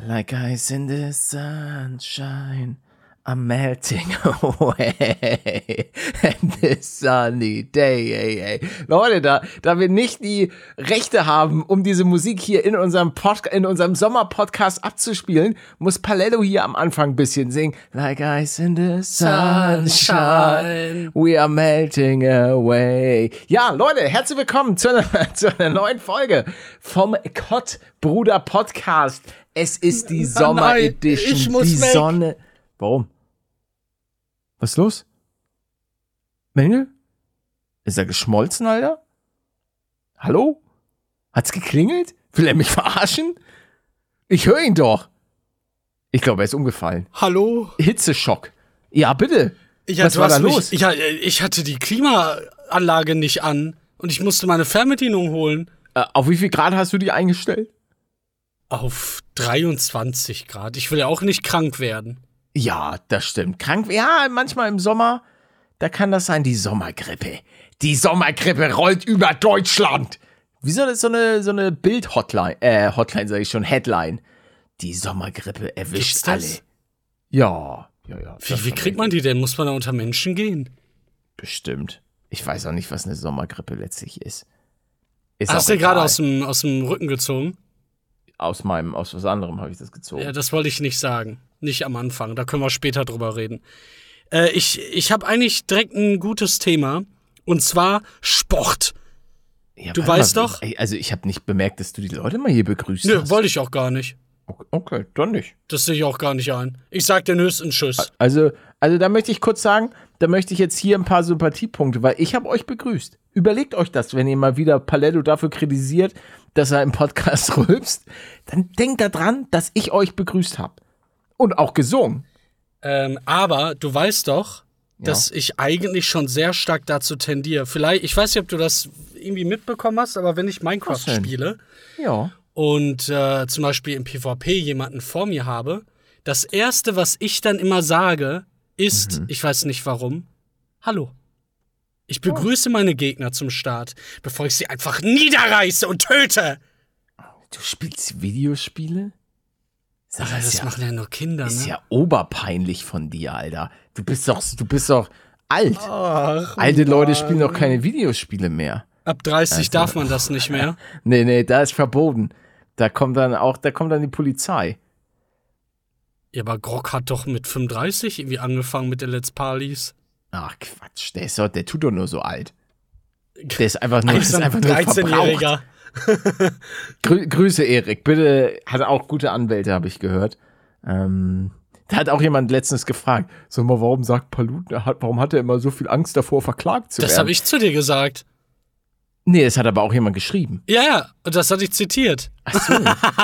Like ice in the sunshine, I'm melting away. And this sunny day. Leute, da, da wir nicht die Rechte haben, um diese Musik hier in unserem, Pod in unserem Sommerpodcast abzuspielen, muss Paletto hier am Anfang ein bisschen singen. Like ice in the sunshine, we are melting away. Ja, Leute, herzlich willkommen zu einer, zu einer neuen Folge vom Kott Bruder Podcast. Es ist die Sommer-Edition. die weg. Sonne. Warum? Was ist los? Mengel? Ist er geschmolzen, Alter? Hallo? Hat's geklingelt? Will er mich verarschen? Ich höre ihn doch. Ich glaube, er ist umgefallen. Hallo? Hitzeschock. Ja, bitte. Ja, Was war da mich, los? Ich, ich hatte die Klimaanlage nicht an und ich musste meine Fernbedienung holen. Äh, auf wie viel Grad hast du die eingestellt? Auf 23 Grad. Ich will ja auch nicht krank werden. Ja, das stimmt. Krank, ja, manchmal im Sommer, da kann das sein, die Sommergrippe. Die Sommergrippe rollt über Deutschland. Wieso das so eine, so eine Bild-Hotline, äh, Hotline sage ich schon, Headline. Die Sommergrippe erwischt Gibt's alle. das? Ja, ja, ja. Wie, wie kriegt man die denn? Muss man da unter Menschen gehen? Bestimmt. Ich weiß auch nicht, was eine Sommergrippe letztlich ist. ist Hast du gerade aus dem, aus dem Rücken gezogen? Aus meinem, aus was anderem habe ich das gezogen. Ja, das wollte ich nicht sagen. Nicht am Anfang. Da können wir später drüber reden. Äh, ich ich habe eigentlich direkt ein gutes Thema. Und zwar Sport. Ja, du weißt mal, doch- Also ich habe nicht bemerkt, dass du die Leute mal hier begrüßt Nö, hast. wollte ich auch gar nicht. Okay, okay, dann nicht. Das sehe ich auch gar nicht ein. Ich sag den höchsten Tschüss. Also, also da möchte ich kurz sagen, da möchte ich jetzt hier ein paar Sympathiepunkte, weil ich habe euch begrüßt. Überlegt euch das, wenn ihr mal wieder Paletto dafür kritisiert, dass er im Podcast rülpst, dann denkt daran, dass ich euch begrüßt habe. Und auch gesungen. Ähm, aber du weißt doch, dass ich eigentlich schon sehr stark dazu tendiere. Vielleicht, ich weiß nicht, ob du das irgendwie mitbekommen hast, aber wenn ich Minecraft spiele Ja. und äh, zum Beispiel im PvP jemanden vor mir habe, das erste, was ich dann immer sage, ist, Mhm. ich weiß nicht warum, Hallo. Ich begrüße meine Gegner zum Start, bevor ich sie einfach niederreiße und töte. Du spielst Videospiele? Sag, Aber das ist ja, machen ja nur Kinder, ist ne? ja oberpeinlich von dir, Alter. Du bist doch, du bist doch alt. Ach, Alte Leute spielen doch keine Videospiele mehr. ab 30 darf man das nicht mehr. Nee, nee, da ist verboten. Da kommt dann auch, da kommt dann die Polizei. Ja, aber Grog hat doch mit 35 irgendwie angefangen mit den Let's Partys. Ach Quatsch, der ist doch, der tut doch nur so alt. Der ist einfach nur, das ist einfach nur verbraucht. 13-Jähriger. Grü Grüße, Erik. Bitte, hat auch gute Anwälte, habe ich gehört. Ähm, da hat auch jemand letztens gefragt, sag mal, warum sagt Palut, warum hat er immer so viel Angst davor, verklagt zu Das werden? habe ich zu dir gesagt. Nee, das hat aber auch jemand geschrieben. Ja, ja, und das hatte ich zitiert. Ach so.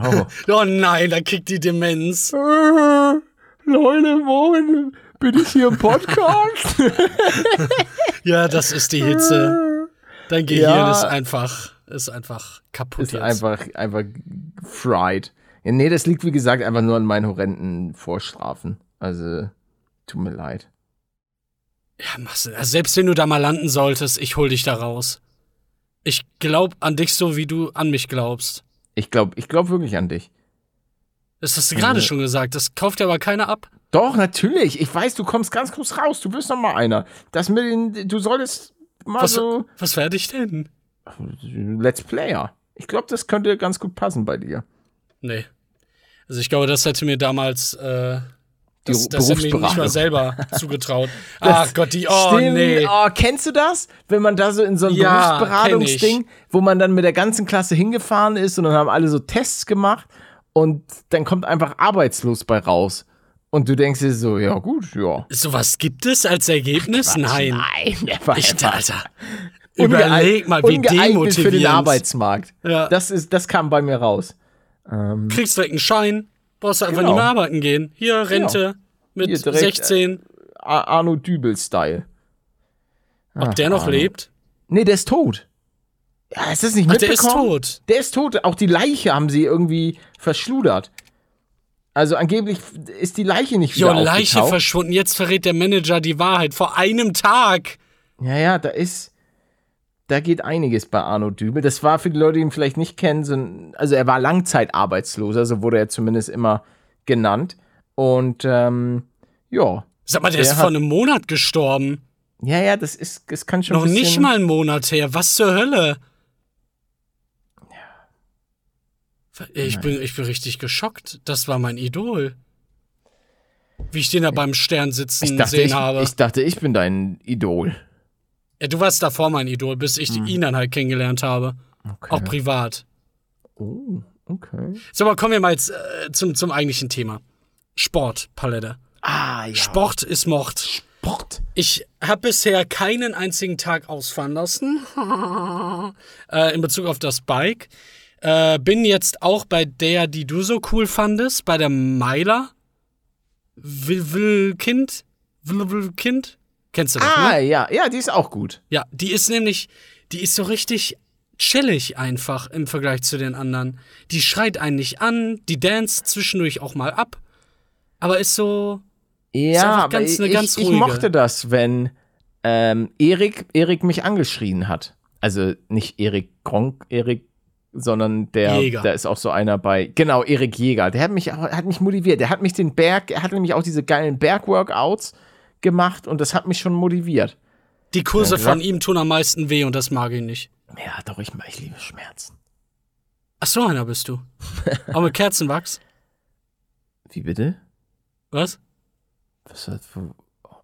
also, oh. Oh nein, da kriegt die Demenz. Äh, Leute, moin. Bin ich hier im Podcast? Ja, das ist die Hitze. Dein Gehirn Ja. ist einfach, ist einfach kaputt ist jetzt. einfach, einfach fried. Ja, nee, das liegt wie gesagt einfach nur an meinen horrenden Vorstrafen. Also, tut mir leid. Ja, machst du. Also selbst wenn du da mal landen solltest, ich hol dich da raus. Ich glaub an dich so, wie du an mich glaubst. Ich glaube ich glaub wirklich an dich. Das hast du gerade Also- schon gesagt. Das kauft dir aber keiner ab. Doch, natürlich. Ich weiß, du kommst ganz kurz raus. Du bist noch mal einer. Das mit den, du solltest mal Was, so was werde ich denn? Let's Player. Ich glaube, das könnte ganz gut passen bei dir. Nee. Also ich glaube, das hätte mir damals äh, das, das hätte mir nicht mal Berufsberatung. selber zugetraut. Ach Gott, die, oh Stimmt. nee. Oh, kennst du das? Wenn man da so in so ein Ja, Berufsberatungsding, wo man dann mit der ganzen Klasse hingefahren ist und dann haben alle so Tests gemacht und dann kommt einfach arbeitslos bei raus. Und du denkst dir so, ja gut, ja. Sowas gibt es als Ergebnis? Nein. Nein, der war Ich, einfach Alter. Überleg mal, wie ungeeignet für den demotivierend. Arbeitsmarkt. Ja. Das, ist, das kam bei mir raus. Kriegst direkt einen Schein. Brauchst du einfach Genau. nicht mehr arbeiten gehen. Hier, Rente mit Hier direkt, 16. A- Arno Dübel-Style. Ob der noch Arno. lebt? Nee, der ist tot. Ja, ist das nicht Ach, der ist mitbekommen? tot. Der ist tot. Auch die Leiche haben sie irgendwie verschludert. Also angeblich ist die Leiche nicht Jo, wieder Leiche aufgetaucht. verschwunden. Jetzt verrät der Manager die Wahrheit. Vor einem Tag. Ja, ja, da ist, da geht einiges bei Arno Dübel. Das war für die Leute, die ihn vielleicht nicht kennen, so ein, also er war Langzeitarbeitsloser, so wurde er zumindest immer genannt. Und ähm, ja, Sag mal, der, Der ist vor einem Monat gestorben. ja, ja, das ist, das kann schon Noch nicht mal einen Monat her. Was zur Hölle? Ich bin, ich bin richtig geschockt. Das war mein Idol. Wie ich den da beim Stern sitzen dachte sehen ich, habe. ich dachte, ich bin dein Idol. ja, du warst davor mein Idol, bis ich ihn dann halt kennengelernt habe. Okay. Auch privat. Oh, okay. So, aber kommen wir mal jetzt äh, zum, zum eigentlichen Thema. Sport, Palette. Ah, ja. Sport ist Mord. Sport. Ich habe bisher keinen einzigen Tag ausfahren lassen äh, in Bezug auf das Bike. Äh, bin jetzt auch bei der, die du so cool fandest, bei der Meiler. Will, will Kind? Will, will Kind? Kennst du das, Ah, ne? ja, ja, die ist auch gut. Ja, die ist nämlich, die ist so richtig chillig einfach im Vergleich zu den anderen. Die schreit einen nicht an, die dance zwischendurch auch mal ab, aber ist so, Ja, aber ganz- ich, eine ganz ich ruhige. mochte das, wenn ähm, Erik, Erik mich angeschrien hat. Also nicht Erik Gronk, Erik, sondern der, Jäger. da ist auch so einer bei, genau, Erik Jäger. Der hat mich, hat mich motiviert. Der hat mich den Berg, er hat nämlich auch diese geilen Bergworkouts gemacht und das hat mich schon motiviert. die Kurse Ja, von ihm tun am meisten weh und das mag ich nicht. Ja, doch, ich, ich liebe Schmerzen. Ach so einer bist du. Auch mit Kerzenwachs? Wie bitte? Was? Was hat,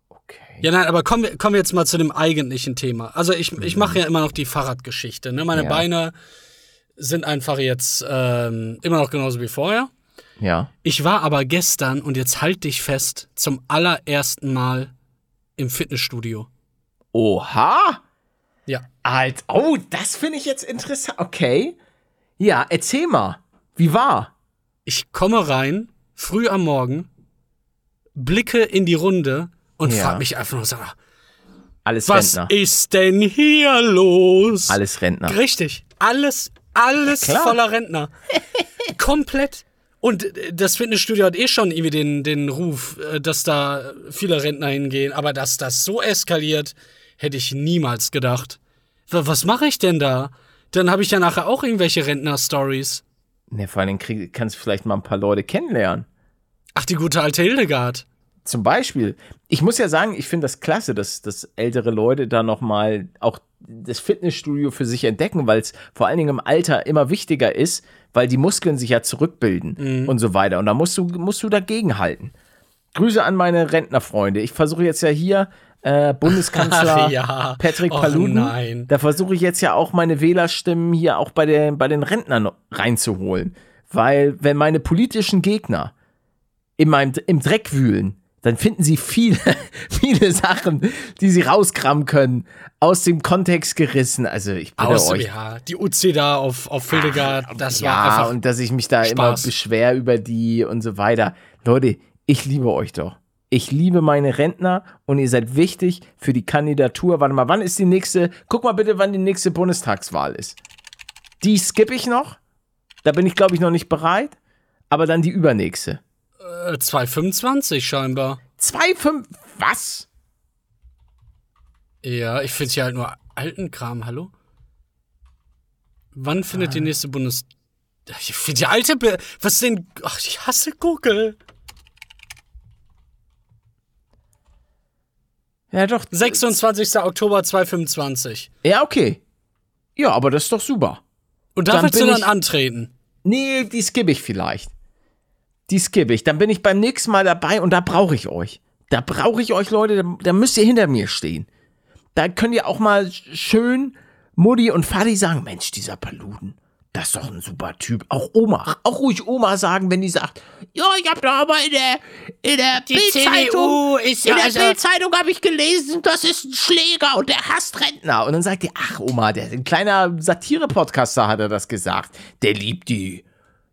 okay. Ja, nein, aber kommen wir, kommen wir jetzt mal zu dem eigentlichen Thema. Also ich, ich mache ja immer noch die Fahrradgeschichte. Ne? Meine Ja. Beine sind einfach jetzt ähm, immer noch genauso wie vorher. Ja. Ich war aber gestern, und jetzt halt dich fest, zum allerersten Mal im Fitnessstudio. Oha! Ja. Alt. Oh, das finde ich jetzt interessant. Okay. Ja, erzähl mal. Wie war? Ich komme rein, früh am Morgen, blicke in die Runde und Ja. frag mich einfach nur, sag mal, Alles was Rentner. ist denn hier los? Alles Rentner. Richtig. Alles, alles Ja, voller Rentner. Komplett. Und äh, das Fitnessstudio hat eh schon irgendwie den, den Ruf, äh, dass da viele Rentner hingehen. Aber dass das so eskaliert, hätte ich niemals gedacht. Was mache ich denn da? Dann habe ich ja nachher auch irgendwelche Rentner-Stories. Ne, vor allen Dingen krieg, kannst du vielleicht mal ein paar Leute kennenlernen. Ach, die gute alte Hildegard. Zum Beispiel. Ich muss ja sagen, ich finde das klasse, dass, dass ältere Leute da nochmal auch das Fitnessstudio für sich entdecken, weil es vor allen Dingen im Alter immer wichtiger ist, weil die Muskeln sich ja zurückbilden und so weiter. Und da musst du, musst du dagegenhalten. Grüße an meine Rentnerfreunde. Ich versuche jetzt ja hier äh, Bundeskanzler Ach ja. Patrick Och Paluden. nein. Da versuche ich jetzt ja auch meine Wählerstimmen hier auch bei, den bei den Rentnern reinzuholen. Weil, wenn meine politischen Gegner in meinem, im Dreck wühlen, dann finden sie viele, viele Sachen, die sie rauskramen können, aus dem Kontext gerissen. Also ich bitte Aus, euch. ja, die Uzi da auf, auf Hildegard, das war ja, einfach. und dass ich mich da Spaß. immer beschwer über die und so weiter. Leute, ich liebe euch doch. Ich liebe meine Rentner und ihr seid wichtig für die Kandidatur. Warte mal, wann ist die nächste? Guck mal bitte, wann die nächste Bundestagswahl ist. Die skippe ich noch. Da bin ich, glaube ich, noch nicht bereit. Aber dann die übernächste. Äh, 225 scheinbar. Zwei, fünf, was? Ja, ich finde hier halt nur alten Kram, hallo? Wann findet Ah. die nächste Bundes... Ich finde die alte... Be Was denn... Ach, ich hasse Google. Ja, doch. 26. Oktober 2025. Ja, okay. Ja, aber das ist doch super. Und da Dann willst du dann antreten. Nee, die skippe ich vielleicht. Die skippe ich. Dann bin ich beim nächsten Mal dabei und da brauche ich euch. Da brauche ich euch, Leute. Da, da müsst ihr hinter mir stehen. Da könnt ihr auch mal sch- schön Mutti und Vati sagen: Mensch, dieser Paluden, das ist doch ein super Typ. Auch Oma. Auch ruhig Oma sagen, wenn die sagt: Ja, ich hab da aber in der, in der Bildzeitung. ist In der Bildzeitung habe ich gelesen, das ist ein Schläger und der hasst Rentner. Und dann sagt ihr, ach Oma, der ein kleiner Satire-Podcaster hat er das gesagt. Der liebt die.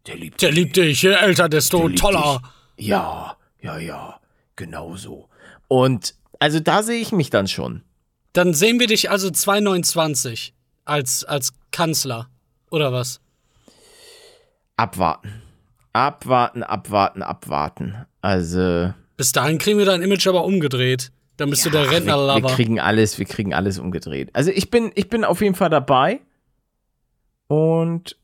Der liebt Der liebt dich, je älter, desto toller. dich. Ja, ja, ja, genau so. Und also da sehe ich mich dann schon. Dann sehen wir dich also 229 als, als Kanzler. Oder was? Abwarten. Abwarten, abwarten, abwarten. Also. Bis dahin kriegen wir dein Image aber umgedreht. Dann bist du der ach, wir, wir kriegen alles, wir kriegen alles umgedreht. Also ich bin, ich bin auf jeden Fall dabei. Und.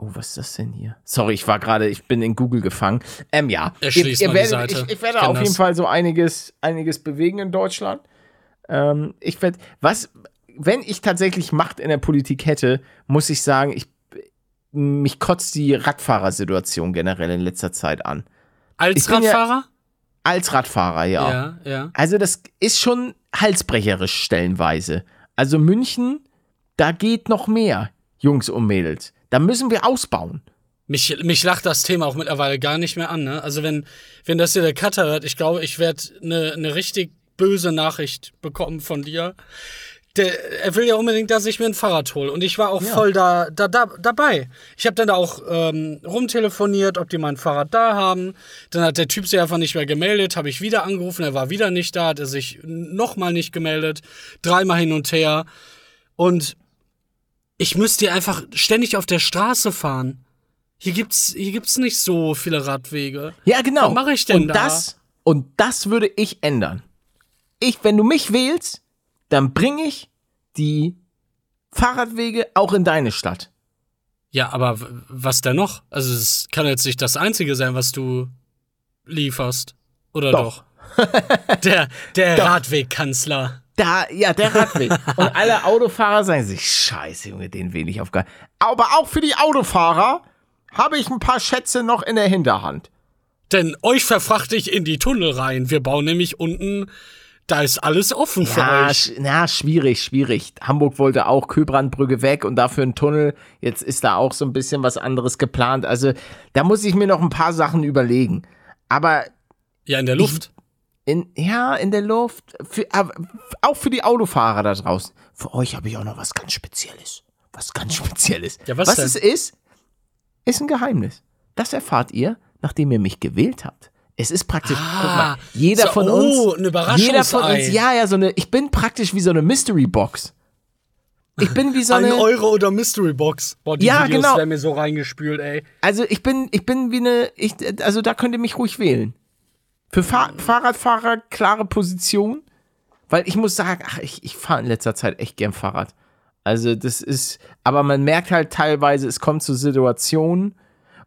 Oh, was ist das denn hier? Sorry, ich war gerade, ich bin in Google gefangen. Ähm, ja. Erschließ mal die werdet. Ich, ich werde Ich auf jeden das. Fall so einiges, einiges bewegen in Deutschland. Ähm, ich werde, was, wenn ich tatsächlich Macht in der Politik hätte, muss ich sagen, ich, mich kotzt die Radfahrersituation generell in letzter Zeit an. Als ich bin ja- Radfahrer? Als Radfahrer, ja. Ja, ja. Also das ist schon halsbrecherisch stellenweise. Also München, da geht noch mehr, Jungs und Mädels. Da müssen wir ausbauen. Mich, mich lacht das Thema auch mittlerweile gar nicht mehr an. Ne? Also wenn, wenn das hier der Cutter hört, ich glaube, ich werde eine ne richtig böse Nachricht bekommen von dir. Der, er will ja unbedingt, dass ich mir ein Fahrrad hole. Und ich war auch voll da, da, da dabei. Ich habe dann da auch ähm, rumtelefoniert, ob die mein Fahrrad da haben. Dann hat der Typ sich einfach nicht mehr gemeldet, habe ich wieder angerufen, er war wieder nicht da, hat er sich nochmal nicht gemeldet, dreimal hin und her. Und ich müsste hier einfach ständig auf der Straße fahren. Hier gibt's, hier gibt's nicht so viele Radwege. Ja, genau. Was mache ich denn und da? Das, und das würde ich ändern. Ich, wenn du mich wählst, dann bringe ich die Fahrradwege auch in deine Stadt. Ja, aber was denn noch? Also es kann jetzt nicht das Einzige sein, was du lieferst. Oder Doch. doch? der der Radwegkanzler. Da, ja, der Radweg. und alle Autofahrer sagen sich, scheiße, Junge, den wähle ich auf gar Aber auch für die Autofahrer habe ich ein paar Schätze noch in der Hinterhand. Denn euch verfrachte ich in die Tunnel rein. Wir bauen nämlich unten, da ist alles offen für Ja, euch. sch na, schwierig, schwierig. Hamburg wollte auch Köbrandbrücke weg und dafür einen Tunnel. Jetzt ist da auch so ein bisschen was anderes geplant. Also da muss ich mir noch ein paar Sachen überlegen. Aber Ja, in der Luft. In, ja, in der Luft, für, aber auch für die Autofahrer da draußen. Für euch habe ich auch noch was ganz Spezielles. Was ganz Spezielles. Ja, was was es ist, ist ein Geheimnis. Das erfahrt ihr, nachdem ihr mich gewählt habt. Es ist praktisch, guck mal, jeder so, von oh, uns, ein jeder von uns, ja, ja, so eine, ich bin praktisch wie so eine Mystery Box. Ich bin wie so Ein eine, Euro oder Mystery Box. Boah, die Ja, Videos genau. werden mir so reingespült, ey. also ich bin, ich bin wie eine, ich, also da könnt ihr mich ruhig wählen. Für Fahr Fahrradfahrer klare Position, weil ich muss sagen, ach, ich, ich fahre in letzter Zeit echt gern Fahrrad. Also das ist, aber man merkt halt teilweise, es kommt zu Situationen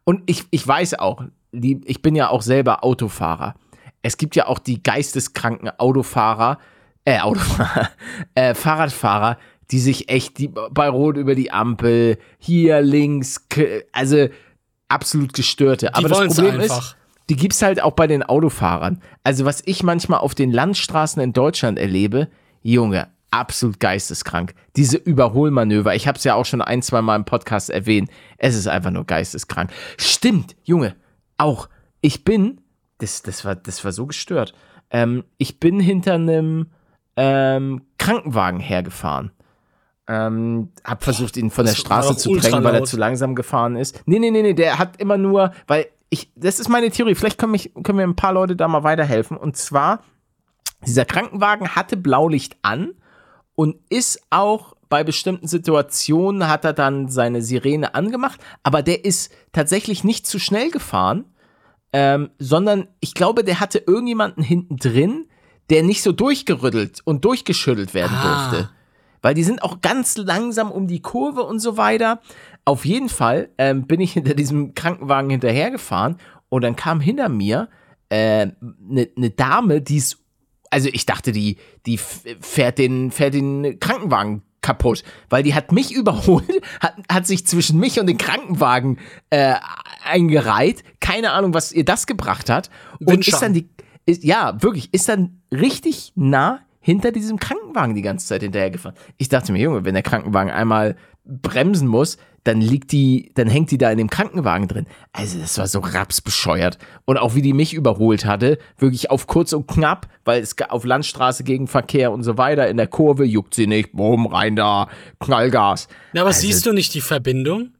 und ich, ich weiß auch, die, ich bin ja auch selber Autofahrer. Es gibt ja auch die geisteskranken Autofahrer, äh, Autofahrer, äh, Fahrradfahrer, die sich echt die, bei Rot über die Ampel, hier links, also absolut gestörte. Aber das Problem einfach. ist, die gibt's halt auch bei den Autofahrern. Also was ich manchmal auf den Landstraßen in Deutschland erlebe, Junge, absolut geisteskrank. Diese Überholmanöver, ich habe es ja auch schon ein, zwei Mal im Podcast erwähnt. Es ist einfach nur geisteskrank. Stimmt, Junge, auch. Ich bin, das, das, war, das war so gestört. Ähm, ich bin hinter einem ähm, Krankenwagen hergefahren. Ähm, hab versucht, ihn von der Straße zu drängen, weil er zu langsam gefahren ist. Nee, nee, nee, nee, der hat immer nur, weil ich, das ist meine Theorie, vielleicht können, mich, können mir ein paar Leute da mal weiterhelfen. Und zwar, dieser Krankenwagen hatte Blaulicht an und ist auch bei bestimmten Situationen hat er dann seine Sirene angemacht, aber der ist tatsächlich nicht zu schnell gefahren, ähm, sondern ich glaube, der hatte irgendjemanden hinten drin, der nicht so durchgerüttelt und durchgeschüttelt werden Ah. durfte. Weil die sind auch ganz langsam um die Kurve und so weiter. Auf jeden Fall ähm, bin ich hinter diesem Krankenwagen hinterhergefahren und dann kam hinter mir eine äh, ne Dame, die ist, also ich dachte, die, die fährt den, fährt den Krankenwagen kaputt, weil die hat mich überholt, hat, hat sich zwischen mich und den Krankenwagen äh, eingereiht. Keine Ahnung, was ihr das gebracht hat. Und ist dann die, ist, ja, wirklich, ist dann richtig nah hinter diesem Krankenwagen die ganze Zeit hinterhergefahren. Ich dachte mir, Junge, wenn der Krankenwagen einmal bremsen muss, dann liegt die, dann hängt die da in dem Krankenwagen drin. Also das war so rapsbescheuert. Und auch wie die mich überholt hatte, wirklich auf kurz und knapp, weil es auf Landstraße gegen Verkehr und so weiter, in der Kurve juckt sie nicht, bumm, rein da, Knallgas. Na, aber Also- siehst du nicht die Verbindung?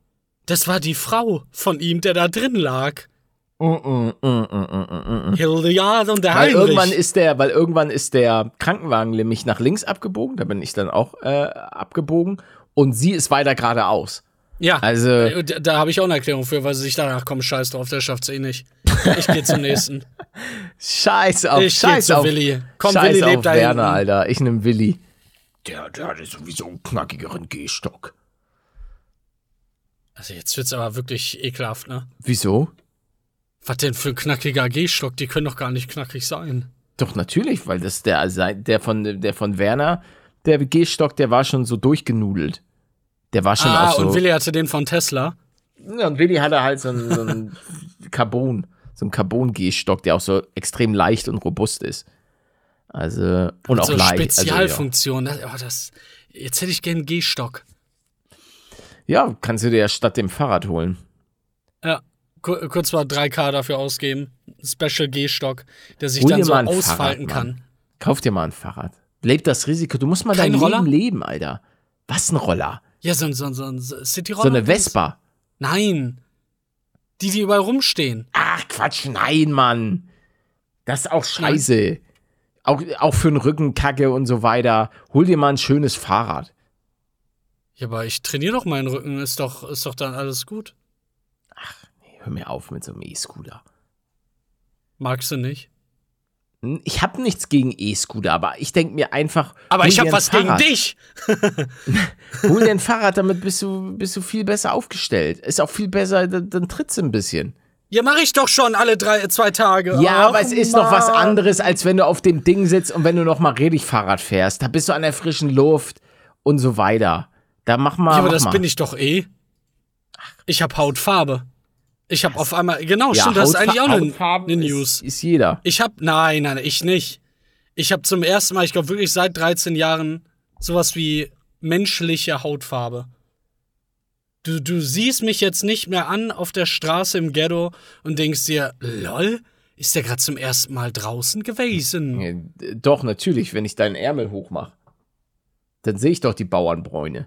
Das war die Frau von ihm, der da drin lag. Mm, mm, mm, mm, mm, mm, mm. Hildegarde und der Weil Heinrich. irgendwann ist der, weil irgendwann ist der Krankenwagen nämlich nach links abgebogen, da bin ich dann auch äh, abgebogen und sie ist weiter geradeaus. Ja, Also Äh, Da, da habe ich auch eine Erklärung für, weil sie sich danach komm, scheiß drauf, der schafft's eh nicht. Ich gehe zum nächsten. Scheiß auf, Ich Scheiß zu auf Willi. Komm, Scheiß Willi auf lebt da Werner. Alter. Ich nehm Willi. Der, der hat sowieso einen knackigeren Gehstock. Also jetzt wird's aber wirklich ekelhaft, ne? Wieso? Was denn für ein knackiger Gehstock? Die können doch gar nicht knackig sein. Doch natürlich, weil das der der von der von Werner, der Gehstock, der war schon so durchgenudelt. Der war schon ah, auch so. und Willi hatte den von Tesla. Ja, und Willi hatte halt so einen, so einen Carbon, so einen Carbon-Gehstock, der auch so extrem leicht und robust ist. Also, und auch so leicht. Also, Spezialfunktion. Das, oh, das, jetzt hätte ich gern einen Gehstock. ja. ja, kannst du dir ja statt dem Fahrrad holen. Ja. Ku- Kurz mal 3K dafür ausgeben. Special Gehstock, der sich Hol dann so ausfalten Fahrrad, kann. Kauf dir mal ein Fahrrad. Lebt das Risiko. Du musst mal Kein dein Roller? Leben leben, Alter. Was ein Roller? Ja, so, ein- so, so ein City-Roller. So eine Vespa. Nein. Die, die überall rumstehen. Ach, Quatsch, nein, Mann. Das ist auch scheiße. Auch, auch für den Rücken Kacke und so weiter. Hol dir mal ein schönes Fahrrad. Ja, aber ich trainiere doch meinen Rücken. Ist doch, ist doch dann alles gut. Hör mir auf mit so einem E-Scooter. Magst du nicht? Hm, Ich habe nichts gegen E-Scooter, aber ich denke mir einfach. Aber ich habe was Fahrrad. gegen dich. Hol dir ein Fahrrad, damit bist du, bist du viel besser aufgestellt. Ist auch viel besser, dann, dann trittst du ein bisschen. Ja, mache ich doch schon alle drei, zwei Tage. Ja, Ach, aber es ist noch was Mann. anderes, als wenn du auf dem Ding sitzt und wenn du noch mal richtig Fahrrad fährst. Da bist du an der frischen Luft und so weiter. Da mach mal. Ja, aber das mal. bin ich doch eh. Ich habe Hautfarbe. Ich habe auf einmal, genau, Ja, stimmt, das ist eigentlich auch eine, eine ist- News. Ist jeder. Ich habe, nein, nein, ich nicht. Ich habe zum ersten Mal, ich glaube wirklich seit 13 Jahren, sowas wie menschliche Hautfarbe. Du, du siehst mich jetzt nicht mehr an auf der Straße im Ghetto und denkst dir, lol, ist der gerade zum ersten Mal draußen gewesen? Doch, natürlich, wenn ich deinen Ärmel hochmache. Dann sehe ich doch die Bauernbräune.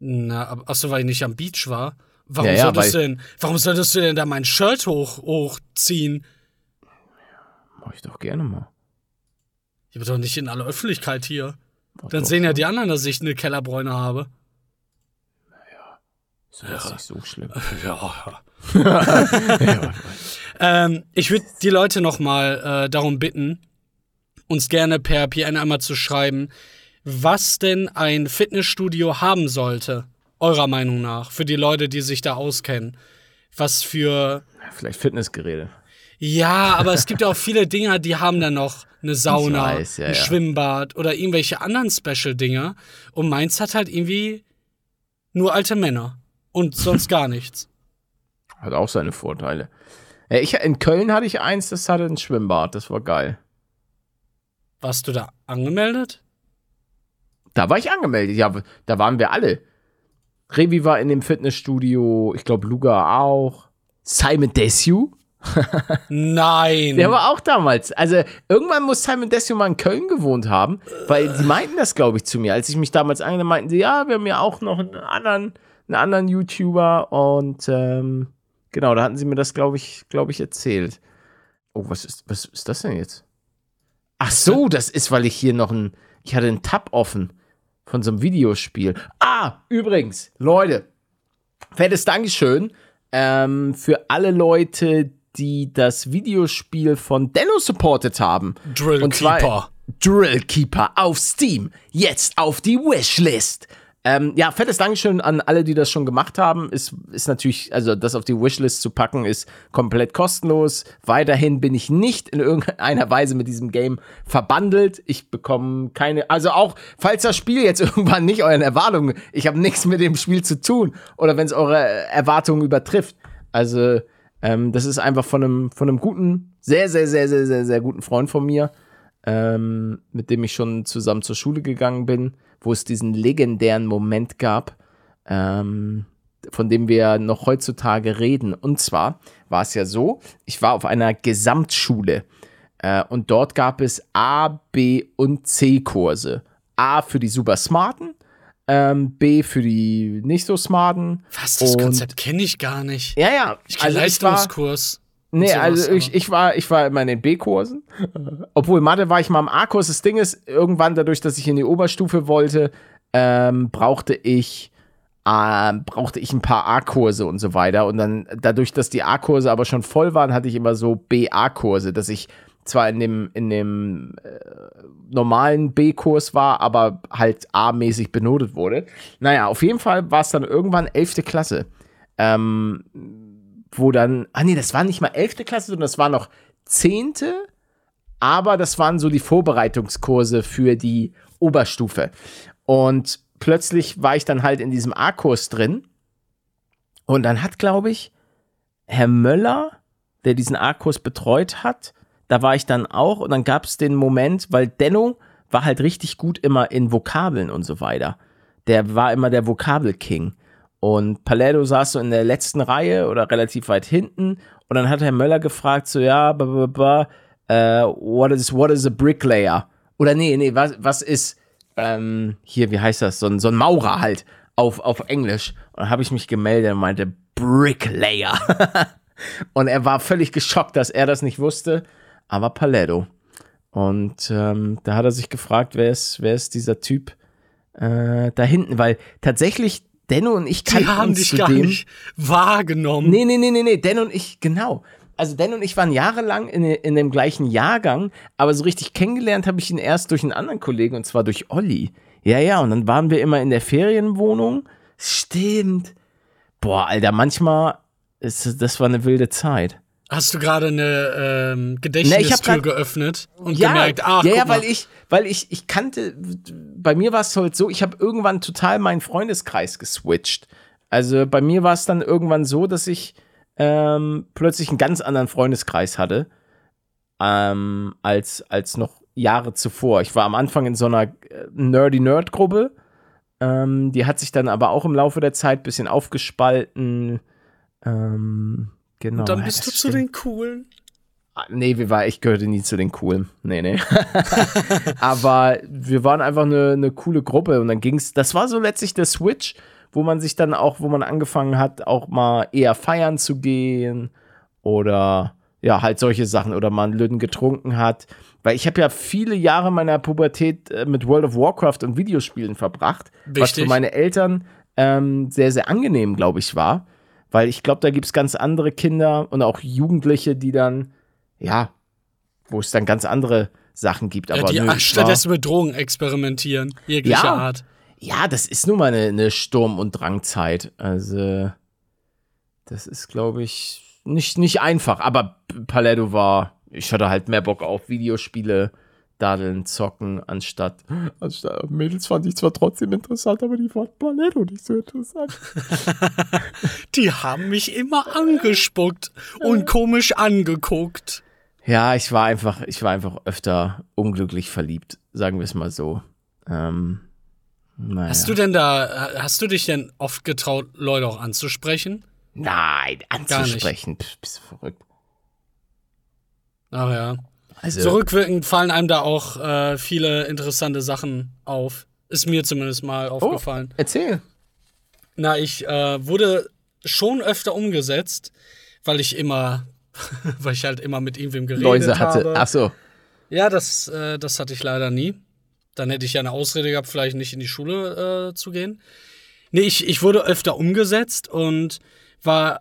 Na, aber- ach so, weil ich nicht am Beach war. Warum Ja, ja, solltest du denn, warum solltest du denn da mein Shirt hoch, hochziehen? Mach ich doch gerne mal. Ich bin doch nicht in aller Öffentlichkeit hier. Mach Dann doch. sehen ja die anderen, dass ich eine Kellerbräune habe. Ist ja. nicht so schlimm. Ja, ja. ähm, ich würde die Leute noch mal äh, darum bitten, uns gerne per PN einmal zu schreiben, was denn ein Fitnessstudio haben sollte, eurer Meinung nach, für die Leute, die sich da auskennen. Was für Vielleicht Fitnessgeräte. Ja, aber es gibt ja auch viele Dinger, die haben dann noch eine Sauna, weiß, ja, ein ja. Schwimmbad oder irgendwelche anderen Special-Dinger. Und meins hat halt irgendwie nur alte Männer und sonst gar nichts. Hat auch seine Vorteile. Ja, ich, in Köln hatte ich eins, das hatte ein Schwimmbad. Das war geil. Warst du da angemeldet? Da war ich angemeldet. Ja, da waren wir alle. Revi war in dem Fitnessstudio. Ich glaube, Luga auch. Simon Desue. Nein. Der war auch damals. Also irgendwann muss Simon Desue mal in Köln gewohnt haben, weil die meinten das, glaube ich, zu mir. Als ich mich damals angemeldet meinten sie, ja, wir haben ja auch noch einen anderen, einen anderen YouTuber und ähm, genau, da hatten sie mir das, glaube ich, glaube ich, erzählt. Oh, was ist, was ist das denn jetzt? Ach so, das ist, weil ich hier noch ein, ich hatte einen Tab offen von so einem Videospiel. Ah, übrigens, Leute, fettes Dankeschön ähm, für alle Leute, die das Videospiel von Denno supportet haben. Drill Keeper. Drill Keeper auf Steam. Jetzt auf die Wishlist. Ähm, ja, fettes Dankeschön an alle, die das schon gemacht haben. Ist, ist natürlich, also das auf die Wishlist zu packen, ist komplett kostenlos. Weiterhin bin ich nicht in irgendeiner Weise mit diesem Game verbandelt. Ich bekomme keine, also auch, falls das Spiel jetzt irgendwann nicht euren Erwartungen, ich habe nichts mit dem Spiel zu tun oder wenn es eure Erwartungen übertrifft. Also, ähm, das ist einfach von einem, von einem guten, sehr, sehr, sehr, sehr, sehr, sehr guten Freund von mir ähm, mit dem ich schon zusammen zur Schule gegangen bin, wo es diesen legendären Moment gab, ähm, von dem wir noch heutzutage reden. Und zwar war es ja so, ich war auf einer Gesamtschule äh, und dort gab es A, B und C Kurse. A für die super Smarten, ähm, B für die nicht so smarten. Was, das Konzept kenne ich gar nicht. Ja, ja. Ich kenne also Leistungskurs. Nee, also ich, ich war, ich war immer in den B-Kursen. Obwohl Mathe war ich mal im A-Kurs. Das Ding ist, irgendwann dadurch, dass ich in die Oberstufe wollte, ähm, brauchte ich ähm, brauchte ich ein paar A-Kurse und so weiter. Und dann, dadurch, dass die A-Kurse aber schon voll waren, hatte ich immer so BA-Kurse, dass ich zwar in dem, in dem äh, normalen B-Kurs war, aber halt A-mäßig benotet wurde. Naja, auf jeden Fall war es dann irgendwann 11. Klasse. Ähm, wo dann, ah nee, das war nicht mal 11. Klasse, sondern das war noch 10. Aber das waren so die Vorbereitungskurse für die Oberstufe. Und plötzlich war ich dann halt in diesem A-Kurs drin. Und dann hat, glaube ich, Herr Möller, der diesen A-Kurs betreut hat, da war ich dann auch. Und dann gab es den Moment, weil Denno war halt richtig gut immer in Vokabeln und so weiter. Der war immer der Vokabelking. Und Palermo saß so in der letzten Reihe oder relativ weit hinten. Und dann hat Herr Möller gefragt, so, ja, ba, ba, ba, äh, what, is, what is a bricklayer? Oder nee, nee, was, was ist, ähm, hier, wie heißt das? So ein, so ein Maurer halt auf, auf Englisch. Und dann habe ich mich gemeldet und meinte, Bricklayer. und er war völlig geschockt, dass er das nicht wusste. Aber Paletto. Und ähm, da hat er sich gefragt, wer ist, wer ist dieser Typ äh, da hinten? Weil tatsächlich Denno und ich Die kannten haben uns dich zu gar nicht wahrgenommen. Nee, nee, nee, nee, nee, Den und ich, genau. Also Den und ich waren jahrelang in, in dem gleichen Jahrgang, aber so richtig kennengelernt habe ich ihn erst durch einen anderen Kollegen und zwar durch Olli. Ja, ja, und dann waren wir immer in der Ferienwohnung. Stimmt. Boah, Alter, manchmal ist das war eine wilde Zeit. Hast du gerade eine ähm, Nee, ich Gedächtnistür grad- geöffnet und ja, gemerkt, ach, ja, ja, weil ich, weil ich, ich kannte, bei mir war es halt so, ich habe irgendwann total meinen Freundeskreis geswitcht. Also bei mir war es dann irgendwann so, dass ich ähm, plötzlich einen ganz anderen Freundeskreis hatte ähm, als, als noch Jahre zuvor. Ich war am Anfang in so einer äh, Nerdy-Nerd-Gruppe. Ähm, die hat sich dann aber auch im Laufe der Zeit ein bisschen aufgespalten. Ähm, genau. Und dann ja, bist du zu den Coolen. Ah, Nee, wir war, ich gehörte nie zu den Coolen. Nee, nee. Aber wir waren einfach eine, eine coole Gruppe und dann ging's. Das war so letztlich der Switch, wo man sich dann auch, wo man angefangen hat, auch mal eher feiern zu gehen oder ja, halt solche Sachen oder mal einen Lüden getrunken hat. Weil ich habe ja viele Jahre meiner Pubertät äh, mit World of Warcraft und Videospielen verbracht, was für Wichtig. meine Eltern ähm, sehr, sehr angenehm, glaube ich, war. Weil ich glaube, da gibt es ganz andere Kinder und auch Jugendliche, die dann, ja, wo es dann ganz andere Sachen gibt. Ja, Aber die nö, stattdessen mit Drogen experimentieren. Jeglicher Ja. Art. ja, das ist nun mal eine, eine Sturm- und Drangzeit. Also, das ist, glaube ich, nicht, nicht einfach. Aber Paletto war, ich hatte halt mehr Bock auf Videospiele, Daddeln, Zocken, anstatt, anstatt Mädels fand ich zwar trotzdem interessant, aber die fand Paletto nicht so interessant. Die haben mich immer angespuckt und komisch angeguckt. Ja, ich war einfach, ich war einfach öfter unglücklich verliebt, sagen wir es mal so. Ähm, naja. Hast du denn da, hast du dich denn oft getraut, Leute auch anzusprechen? Nein, nicht. anzusprechen. Pff, bist du verrückt. Ach ja. Also, Zurückwirkend fallen einem da auch äh, viele interessante Sachen auf. Ist mir zumindest mal oh, aufgefallen. erzähl. Na, ich äh, wurde schon öfter umgesetzt, weil ich immer, weil ich halt immer mit irgendwem geredet Läuse hatte. habe. Ach so. Ja, das, äh, das hatte ich leider nie. Dann hätte ich ja eine Ausrede gehabt, vielleicht nicht in die Schule äh, zu gehen. Nee, ich, ich wurde öfter umgesetzt und war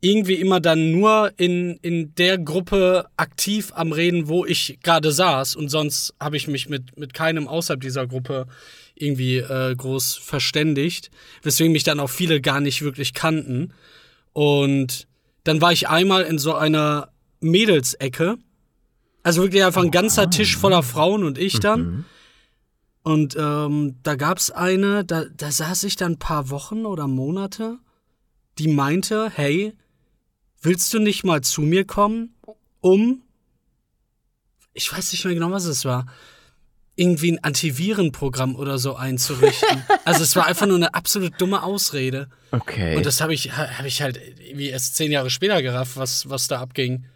irgendwie immer dann nur in, in der Gruppe aktiv am Reden, wo ich gerade saß. Und sonst habe ich mich mit, mit keinem außerhalb dieser Gruppe irgendwie äh, groß verständigt. Weswegen mich dann auch viele gar nicht wirklich kannten. Und dann war ich einmal in so einer Mädelsecke. Also wirklich einfach ein ganzer Tisch voller Frauen und ich dann. Und ähm, da gab's eine, da, da saß ich dann ein paar Wochen oder Monate, die meinte, hey, willst du nicht mal zu mir kommen, um, ich weiß nicht mehr genau, was es war, irgendwie ein Antivirenprogramm oder so einzurichten. also es war einfach nur eine absolut dumme Ausrede. Okay. Und das habe ich, ha- hab ich halt irgendwie erst zehn Jahre später gerafft, was, was da abging.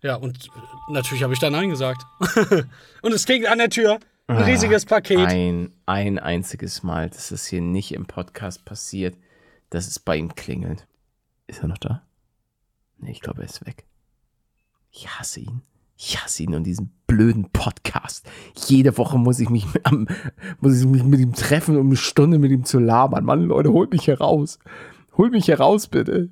Ja, und natürlich habe ich da Nein gesagt. und es ging an der Tür. Ein riesiges Paket. Ein, ein einziges Mal, dass das hier nicht im Podcast passiert, dass es bei ihm klingelt. Ist er noch da? Nee, ich glaube, er ist weg. Ich hasse ihn. Ich hasse ihn und diesen blöden Podcast. Jede Woche muss ich mich, mit, am, muss ich mich mit ihm treffen, um eine Stunde mit ihm zu labern. Mann, Leute, holt mich hier raus. Holt mich hier raus, bitte.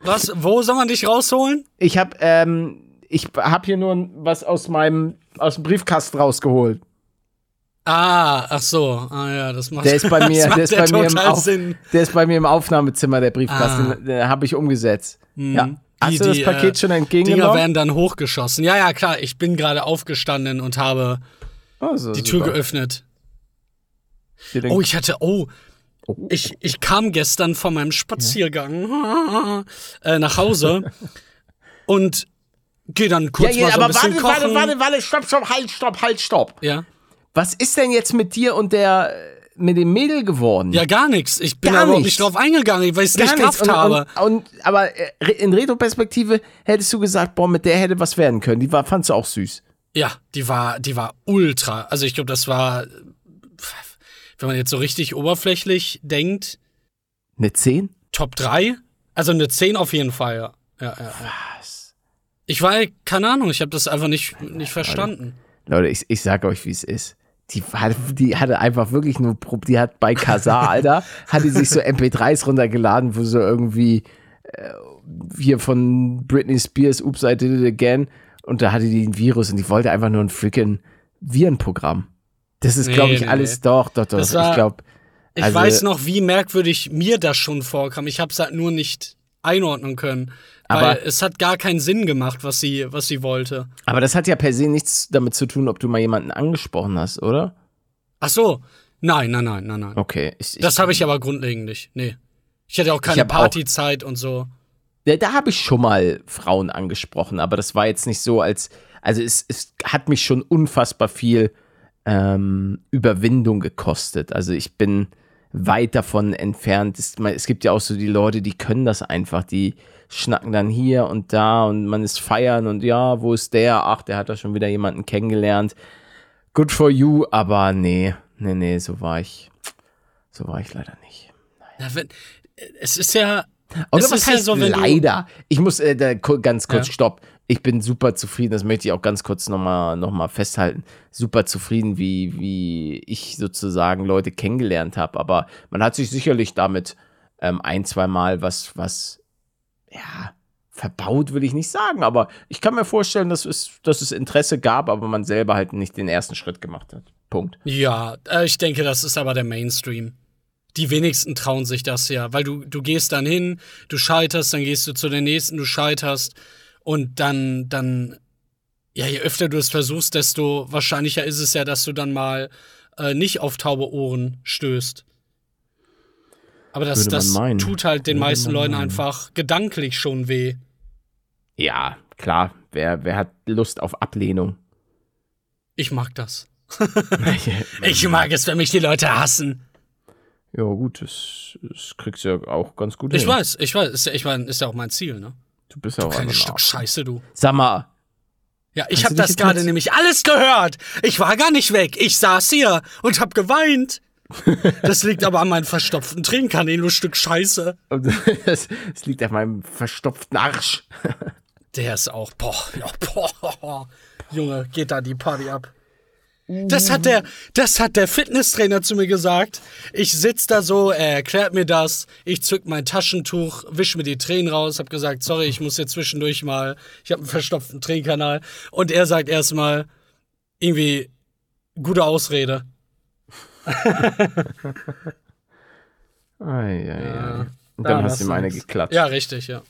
Was? Wo soll man dich rausholen? Ich habe ähm, ich hab hier nur was aus meinem aus dem Briefkasten rausgeholt. Ah, ach so. Ah ja, das macht Der ist bei mir, der ist bei ja mir, im total Auf, Sinn. der ist bei mir im Aufnahmezimmer, der Briefkasten. Ah. Den, habe ich umgesetzt. Ja. Die- Hast du das die, Paket äh, schon Dinger entgegengenommen? werden dann hochgeschossen. Ja, ja, klar. Ich bin gerade aufgestanden und habe Oh, so, die Tür super. geöffnet. Oh, ich hatte, oh, Oh. ich, ich kam gestern von meinem Spaziergang äh, nach Hause und gehe dann kurz ja, ja, mal so ein aber warte, bisschen warte, kochen. warte, warte, stopp, stopp, halt, stopp, halt, stopp. Ja. Was ist denn jetzt mit dir und der, mit dem Mädel geworden? ja, gar nichts. Ich bin Gar nichts. nicht drauf eingegangen, weil ich es nicht. Kraft habe. Und, und, und, aber äh, in Retro-Perspektive hättest du gesagt, boah, mit der hätte was werden können. Die war, fandst du auch süß. Ja, die war, die war ultra. Also ich glaube, das war, wenn man jetzt so richtig oberflächlich denkt, Eine 10? Top 3. Also eine 10 auf jeden Fall, ja. ja, ja. Was? Ich war, keine Ahnung, ich habe das einfach nicht, nicht verstanden. Leute, ich, ich sag euch, wie es ist. Die, hat, die hatte einfach wirklich nur, die hat bei Kazaa, Alter, hat die sich so MP3s runtergeladen, wo so irgendwie äh, hier von Britney Spears, Oops, I Did It Again, und da hatte die ein Virus und die wollte einfach nur ein freaking Virenprogramm. Das ist, Nee, glaube ich, nee, alles nee. doch, doch, doch. Das war- ich glaube, Ich Also- weiß noch, wie merkwürdig mir das schon vorkam. Ich habe es halt nur nicht einordnen können. Weil Aber- es hat gar keinen Sinn gemacht, was sie, was sie wollte. aber das hat ja per se nichts damit zu tun, ob du mal jemanden angesprochen hast, oder? Ach so. Nein, nein, nein, nein, nein. Okay. Ich, ich, Das habe ich aber grundlegend nicht. Nee. Ich hatte auch keine Partyzeit und so. Ja, da habe ich schon mal Frauen angesprochen, aber das war jetzt nicht so, als. Also, es, es hat mich schon unfassbar viel ähm, Überwindung gekostet. Also, ich bin weit davon entfernt. Es, es gibt ja auch so die Leute, die können das einfach. Die schnacken dann hier und da und man ist feiern und ja, wo ist der? Ach, der hat da schon wieder jemanden kennengelernt. Good for you, aber nee, nee, nee, so war ich. So war ich leider nicht. Ja, wenn, es ist ja. Oder es was ist ja so, leider? Ich muss äh, da, ganz kurz, Ja. stopp. Ich bin super zufrieden, das möchte ich auch ganz kurz nochmal noch mal festhalten. Super zufrieden, wie, wie ich sozusagen Leute kennengelernt habe. Aber man hat sich sicherlich damit ähm, ein, zwei Mal was, was, ja, verbaut will ich nicht sagen. Aber ich kann mir vorstellen, dass es, dass es Interesse gab, aber man selber halt nicht den ersten Schritt gemacht hat. Punkt. Ja, äh, ich denke, das ist aber der Mainstream. Die wenigsten trauen sich das ja, weil du, du gehst dann hin, du scheiterst, dann gehst du zu der nächsten, du scheiterst und dann, dann, ja, je öfter du es versuchst, desto wahrscheinlicher ist es ja, dass du dann mal äh, nicht auf taube Ohren stößt. Aber das, das tut halt den Würde meisten Leuten meinen. einfach gedanklich schon weh. Ja, klar. Wer, wer hat Lust auf Ablehnung? Ich mag das. Ich mag es, wenn mich die Leute hassen. Ja, gut, das, das kriegst du ja auch ganz gut Ich hin. weiß, ich weiß, ist ja, ich mein, ist ja auch mein Ziel, ne? Du bist ja auch einfach Stück ein Arsch. Scheiße, du. Sag mal, Ja, ich Kannst hab du dich das gerade nämlich alles gehört. Ich war gar nicht weg. Ich saß hier und hab geweint. Das liegt aber an meinen verstopften Tränenkanälen, du Stück Scheiße. das, das liegt auf meinem verstopften Arsch. Der ist auch, boah, ja, boah. Junge, geht da die Party ab. Das hat der, das hat der Fitnesstrainer zu mir gesagt. Ich sitz da so, er erklärt mir das. Ich zück mein Taschentuch, wisch mir die Tränen raus, hab gesagt, sorry, ich muss jetzt zwischendurch mal, ich habe einen verstopften Tränenkanal. Und er sagt erstmal, irgendwie, gute Ausrede. Ei, ei, ei. Und da dann hast du ihm eine geklatscht, Ja, richtig, ja.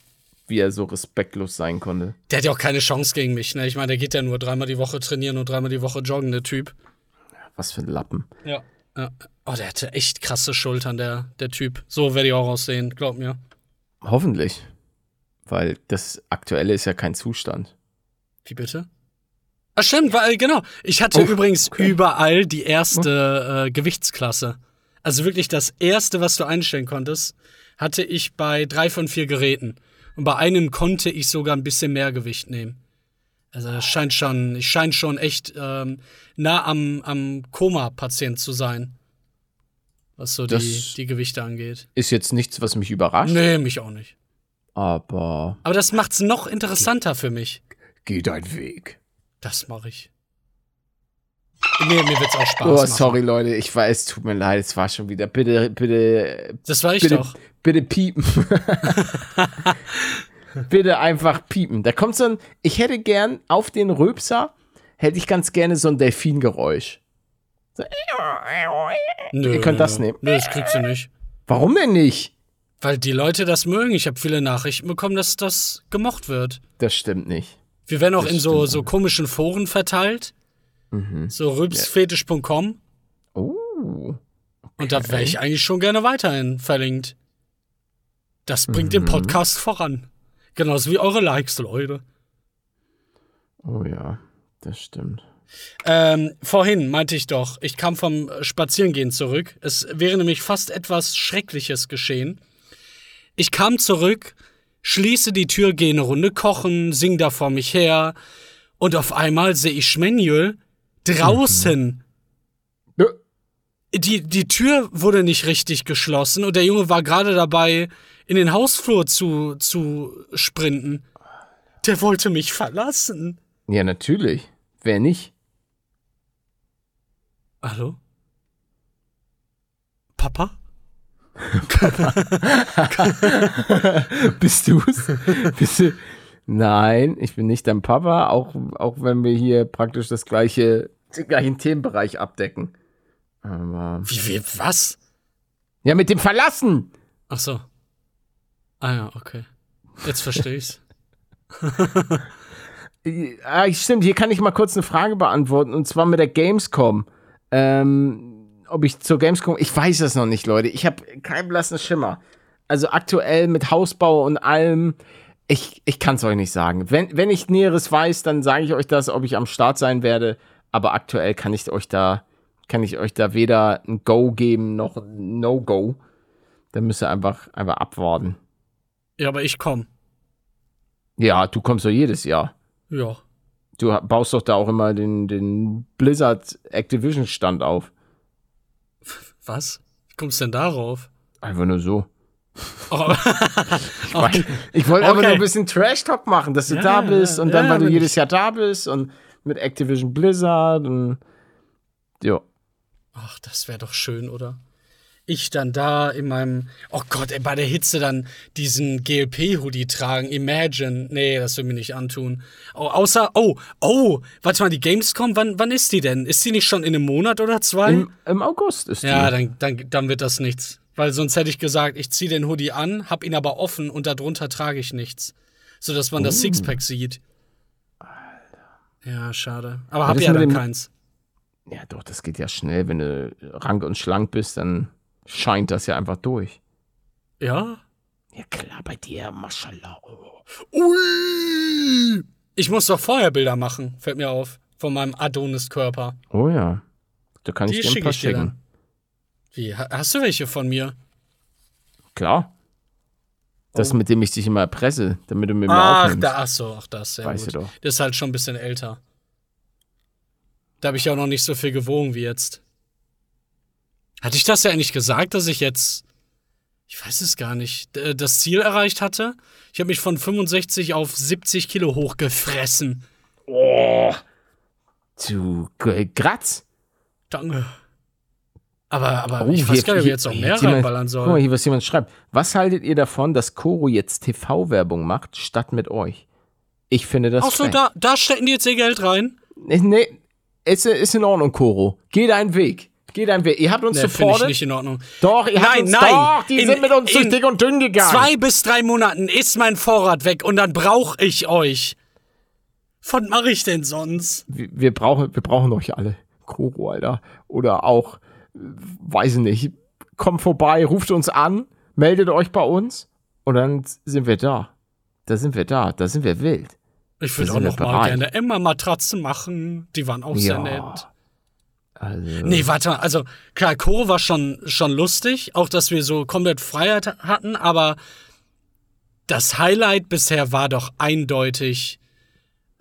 wie er so respektlos sein konnte. Der hat ja auch keine Chance gegen mich, ne? Ich meine, der geht ja nur dreimal die Woche trainieren und dreimal die Woche joggen, der Typ. Was für ein Lappen. Ja. ja. Oh, der hatte echt krasse Schultern, der, der Typ. So werde ich auch aussehen, glaub mir. Hoffentlich. Weil das Aktuelle ist ja kein Zustand. Wie bitte? Ah, stimmt, weil, genau. Ich hatte Oh, übrigens okay. überall die erste äh, Gewichtsklasse. Also wirklich das erste, was du einstellen konntest, hatte ich bei drei von vier Geräten. Und bei einem konnte ich sogar ein bisschen mehr Gewicht nehmen. Also es scheint schon, ich scheine schon echt ähm, nah am, am Koma-Patient zu sein. Was so die, Das- die Gewichte angeht. Ist jetzt nichts, was mich überrascht, Nee, mich auch nicht. aber Aber das macht's noch interessanter für mich. geh dein Weg. Das mache ich. Mir, mir wird's auch Spaß Oh, machen. sorry, Leute, ich weiß, tut mir leid, es war schon wieder. Bitte, bitte, Das war ich bitte, doch. bitte piepen. bitte einfach piepen. Da kommt so ein, ich hätte gern auf den Röpser, hätte ich ganz gerne so ein Delfingeräusch. So, Nö, Ihr könnt nö, das nehmen. Nö, das kriegst du nicht. warum denn nicht? Weil die Leute das mögen. Ich habe viele Nachrichten bekommen, dass das gemocht wird. Das stimmt nicht. Wir werden auch Das in so, so komischen Foren verteilt. Mhm. So rübsfetisch.com. Oh. Und da wäre ich eigentlich schon gerne weiterhin verlinkt. Das bringt Mhm. den Podcast voran. Genauso wie eure Likes, Leute. Oh ja, das stimmt. Ähm, vorhin meinte ich doch, ich kam vom Spazierengehen zurück. Es wäre nämlich fast etwas Schreckliches geschehen. Ich kam zurück, schließe die Tür, gehe eine Runde kochen, sing da vor mich her und auf einmal sehe ich Schmenjul draußen. Ja. Die, die Tür wurde nicht richtig geschlossen und der Junge war gerade dabei, in den Hausflur zu, zu sprinten. Der wollte mich verlassen. Ja, natürlich. Wer nicht? Hallo? Papa? Bist du's? Bist du? Nein, ich bin nicht dein Papa, auch, auch wenn wir hier praktisch das gleiche, den gleichen Themenbereich abdecken. Aber. Wie, wie, was? Ja, mit dem Verlassen! Ach so. Ah ja, okay. Jetzt verstehe ich's. Ah, stimmt, hier kann ich mal kurz eine Frage beantworten, und zwar mit der Gamescom. Ähm, ob ich zur Gamescom, ich weiß es noch nicht, Leute. Ich habe keinen blassen Schimmer. Also aktuell mit Hausbau und allem, ich, ich kann es euch nicht sagen. Wenn, wenn ich Näheres weiß, dann sage ich euch das, ob ich am Start sein werde. Aber aktuell kann ich euch da, kann ich euch da weder ein Go geben noch ein No-Go. Da müsst ihr einfach, einfach abwarten. Ja, aber ich komm. Ja, du kommst doch jedes Jahr. Ja. Du baust doch da auch immer den, den Blizzard Activision Stand auf. Was? Wie kommst du denn darauf? Einfach nur so. Oh, okay. Ich wollte einfach Okay. nur ein bisschen Trash Talk machen, dass du Ja, da bist ja. und dann, Ja, weil du jedes ich- Jahr da bist und mit Activision Blizzard und ja. Ach, das wäre doch schön, oder? Ich dann da in meinem, oh Gott, ey, bei der Hitze dann diesen GLP-Hoodie tragen. Imagine. Nee, das will mir nicht antun. Oh, außer, oh, oh, warte mal, die Gamescom, wann, wann ist die denn? Ist die nicht schon in einem Monat oder zwei? Im, Im August ist Ja, die. dann, dann, dann wird das nichts. Weil sonst hätte ich gesagt, ich ziehe den Hoodie an, hab ihn aber offen und darunter trage ich nichts. Sodass man das Sixpack sieht. Ja, schade. Aber hab das ja dann keins. Ja, doch, das geht ja schnell. Wenn du rank und schlank bist, dann scheint das ja einfach durch. Ja? Ja, klar, bei dir, mashallah. Oh. Ui! Ich muss doch vorher Bilder machen, fällt mir auf. Von meinem Adonis-Körper. Oh ja. Da kann Die ich dir ein paar dir schicken. Wie? ha- Hast du welche von mir? Klar. Das, Oh. mit dem ich dich immer erpresse, damit du mir Ach, aufnimmst. da, ach so, ach das, sehr Weißt gut. du doch. Das ist halt schon ein bisschen älter. Da habe ich ja auch noch nicht so viel gewogen wie jetzt. Hatte ich das ja eigentlich gesagt, dass ich jetzt, ich weiß es gar nicht, das Ziel erreicht hatte? Ich habe mich von 65 auf 70 Kilo hochgefressen. Oh. Du G- Gratz. Danke. Aber, aber Oh, ich weiß gar nicht, ob ich jetzt noch hier mehr jemand- reinballern Guck mal soll. hier, was jemand schreibt. Was haltet ihr davon, dass Koro jetzt TV-Werbung macht, statt mit euch? Ich finde das Ach so, da, da stecken die jetzt ihr Geld rein? Nee, nee, ist, ist in Ordnung, Koro. Geh deinen Weg. Geh deinen Weg. Ihr habt uns Nee, finde ich supportet. nicht in Ordnung. Doch, ihr habt Nein, uns, nein. Doch, die In- sind mit uns durch dick und dünn gegangen. Zwei bis drei Monaten ist mein Vorrat weg und dann brauche ich euch. Was mache ich denn sonst? wir, wir, brauchen, wir brauchen euch alle. Koro, Alter. Oder auch, weiß ich nicht, kommt vorbei, ruft uns an, meldet euch bei uns und dann sind wir da. Da sind wir da, da sind wir wild. Ich würde auch noch mal gerne Emma-Matratzen machen. Die waren auch sehr nett. Also, Nee, warte mal. Also, klar, Koro war schon, schon lustig. Auch, dass wir so komplett Freiheit hatten. Aber das Highlight bisher war doch eindeutig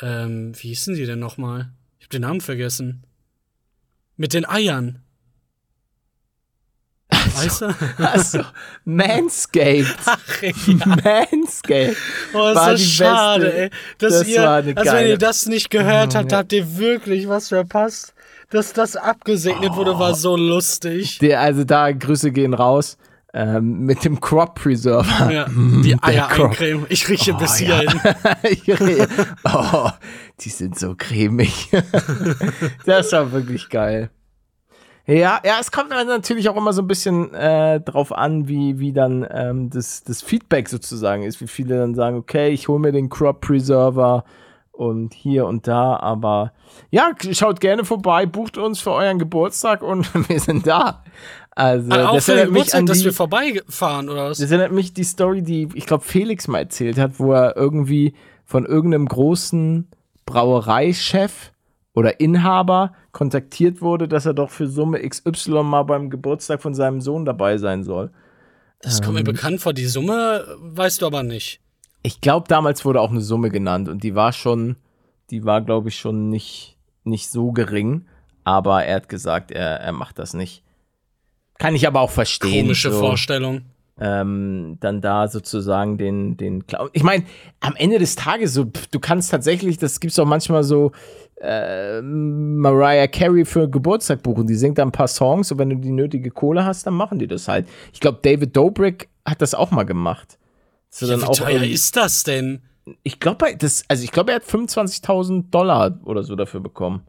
Ähm, wie hießen die denn nochmal? Ich hab den Namen vergessen. Mit den Eiern. Weißt du? Also, Manscaped. Ach, ja. Manscaped. Oh, ist war die schade, beste- ey. Dass das ihr, war eine also wenn ihr geile- das nicht gehört habt, habt ihr wirklich was verpasst. Dass das abgesegnet wurde, Oh. war so lustig. Der, also da, Grüße gehen raus. Ähm, mit dem Crop Preserver. Ja, die Eier Crop. eincremen. Ich rieche bis Oh, ja. hierhin. Oh, die sind so cremig. das war wirklich geil. Ja, ja, es kommt natürlich auch immer so ein bisschen äh, drauf an, wie, wie dann ähm, das, das Feedback sozusagen ist, wie viele dann sagen, okay, ich hole mir den Crop Preserver und hier und da, aber ja, schaut gerne vorbei, bucht uns für euren Geburtstag und wir sind da. Also, auch das erinnert mich an dass die, wir vorbeifahren, oder was? das erinnert mich die Story, die ich glaube Felix mal erzählt hat, wo er irgendwie von irgendeinem großen Brauereichef oder Inhaber kontaktiert wurde, dass er doch für Summe XY mal beim Geburtstag von seinem Sohn dabei sein soll. Das kommt mir Ähm. bekannt vor. Die Summe weißt du aber nicht. Ich glaube, damals wurde auch eine Summe genannt und die war schon, die war glaube ich schon nicht, nicht so gering, aber er hat gesagt, er, er macht das nicht. Kann ich aber auch verstehen. Komische so. Vorstellung. ähm, dann da sozusagen den, den Clown. Ich meine, am Ende des Tages, so, pff, du kannst tatsächlich, das gibt's auch manchmal so, äh, Mariah Carey für Geburtstag buchen. Die singt da ein paar Songs und wenn du die nötige Kohle hast, dann machen die das halt. Ich glaube, David Dobrik hat das auch mal gemacht. So Ja, dann wie auch teuer ist das denn? ich glaube, das, also ich glaube, er hat 25.000 Dollar oder so dafür bekommen.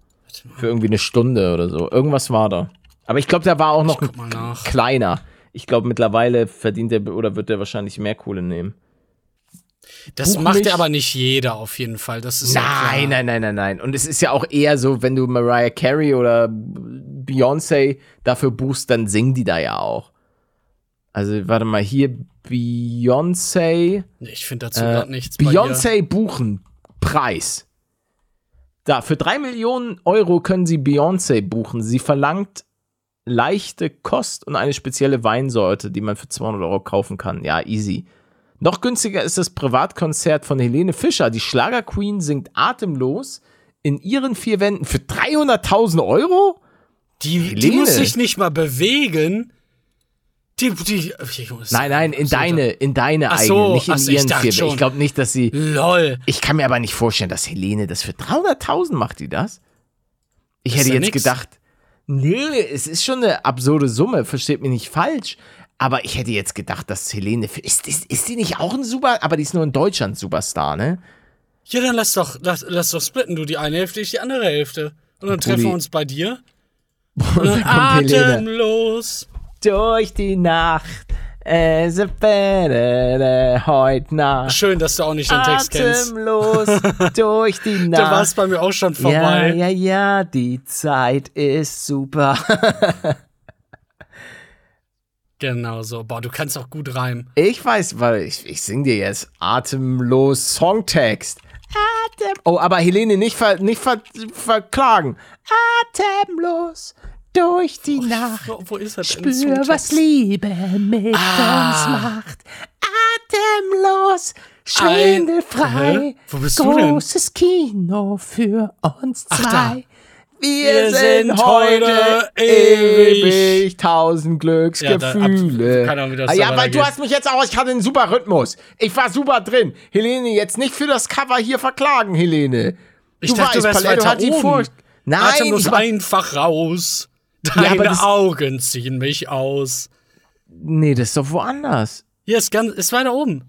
Für irgendwie eine Stunde oder so. Irgendwas war da. Aber ich glaube, der war auch noch kleiner. Ich glaube, mittlerweile verdient er oder wird er wahrscheinlich mehr Kohle nehmen. Das Buch macht mich. ja aber nicht jeder auf jeden Fall. Das ist Nein, nein, nein, nein, nein. Und es ist ja auch eher so, wenn du Mariah Carey oder Beyoncé dafür buchst, dann singen die da ja auch. Also, warte mal, hier Beyoncé. Nee, Ich finde dazu Äh, gerade nichts. Beyoncé buchen. Preis. Da, für drei Millionen Euro können Sie Beyoncé buchen. Sie verlangt leichte Kost und eine spezielle Weinsorte, die man für 200 Euro kaufen kann. Ja, easy. Noch günstiger ist das Privatkonzert von Helene Fischer. Die Schlagerqueen singt atemlos in ihren vier Wänden für 300.000 Euro? Die, die muss sich nicht mal bewegen. Die, die, ich Nein, nein, in deine, in deine eigene, so, nicht in ach so, ich ihren schon. Ich glaube nicht, dass sie. Lol. Ich kann mir aber nicht vorstellen, dass Helene das für 300.000 macht, die das. Ich Ist hätte ja jetzt nix. gedacht, nee, es ist schon eine absurde Summe, versteht mich nicht falsch. Aber ich hätte jetzt gedacht, dass Helene, ist, ist, ist die nicht auch ein Super, aber die ist nur in Deutschland Superstar, ne? Ja, dann lass doch, lass, lass doch splitten. Du die eine Hälfte, ich die andere Hälfte. Und dann treffen wir uns bei dir. Und dann atemlos. Durch die Nacht, es ist heute Nacht. Schön, dass du auch nicht den Text kennst. Atemlos, durch die Nacht. Da war es bei mir auch schon Ja, vorbei. ja, ja, die Zeit ist super. Genau so. Boah, du kannst auch gut reimen. Ich weiß, weil ich, ich sing dir jetzt atemlos Songtext. Atem. Oh, aber Helene, nicht, ver, nicht ver, verklagen. Atemlos durch die Nacht. Wo, wo ist er denn? Spür, was Liebe mit Ah. uns macht. Atemlos, schwindelfrei. Wo bist du denn? Großes Kino für uns zwei. Ach. Wir, Wir sind heute ewig. Tausend Ja, da- Glücksgefühle. ab- ah, ja, weil du hast mich jetzt auch, ich hatte einen super Rhythmus. Ich war super drin. Helene, jetzt nicht für das Cover hier verklagen, Helene. Ich dachte, du wärst Paletto weiter hat die oben. Vor Nein, Atemlos ich war, einfach raus. Deine das- Augen ziehen mich aus. nee, das ist doch woanders. Hier ist ganz, ist weiter oben.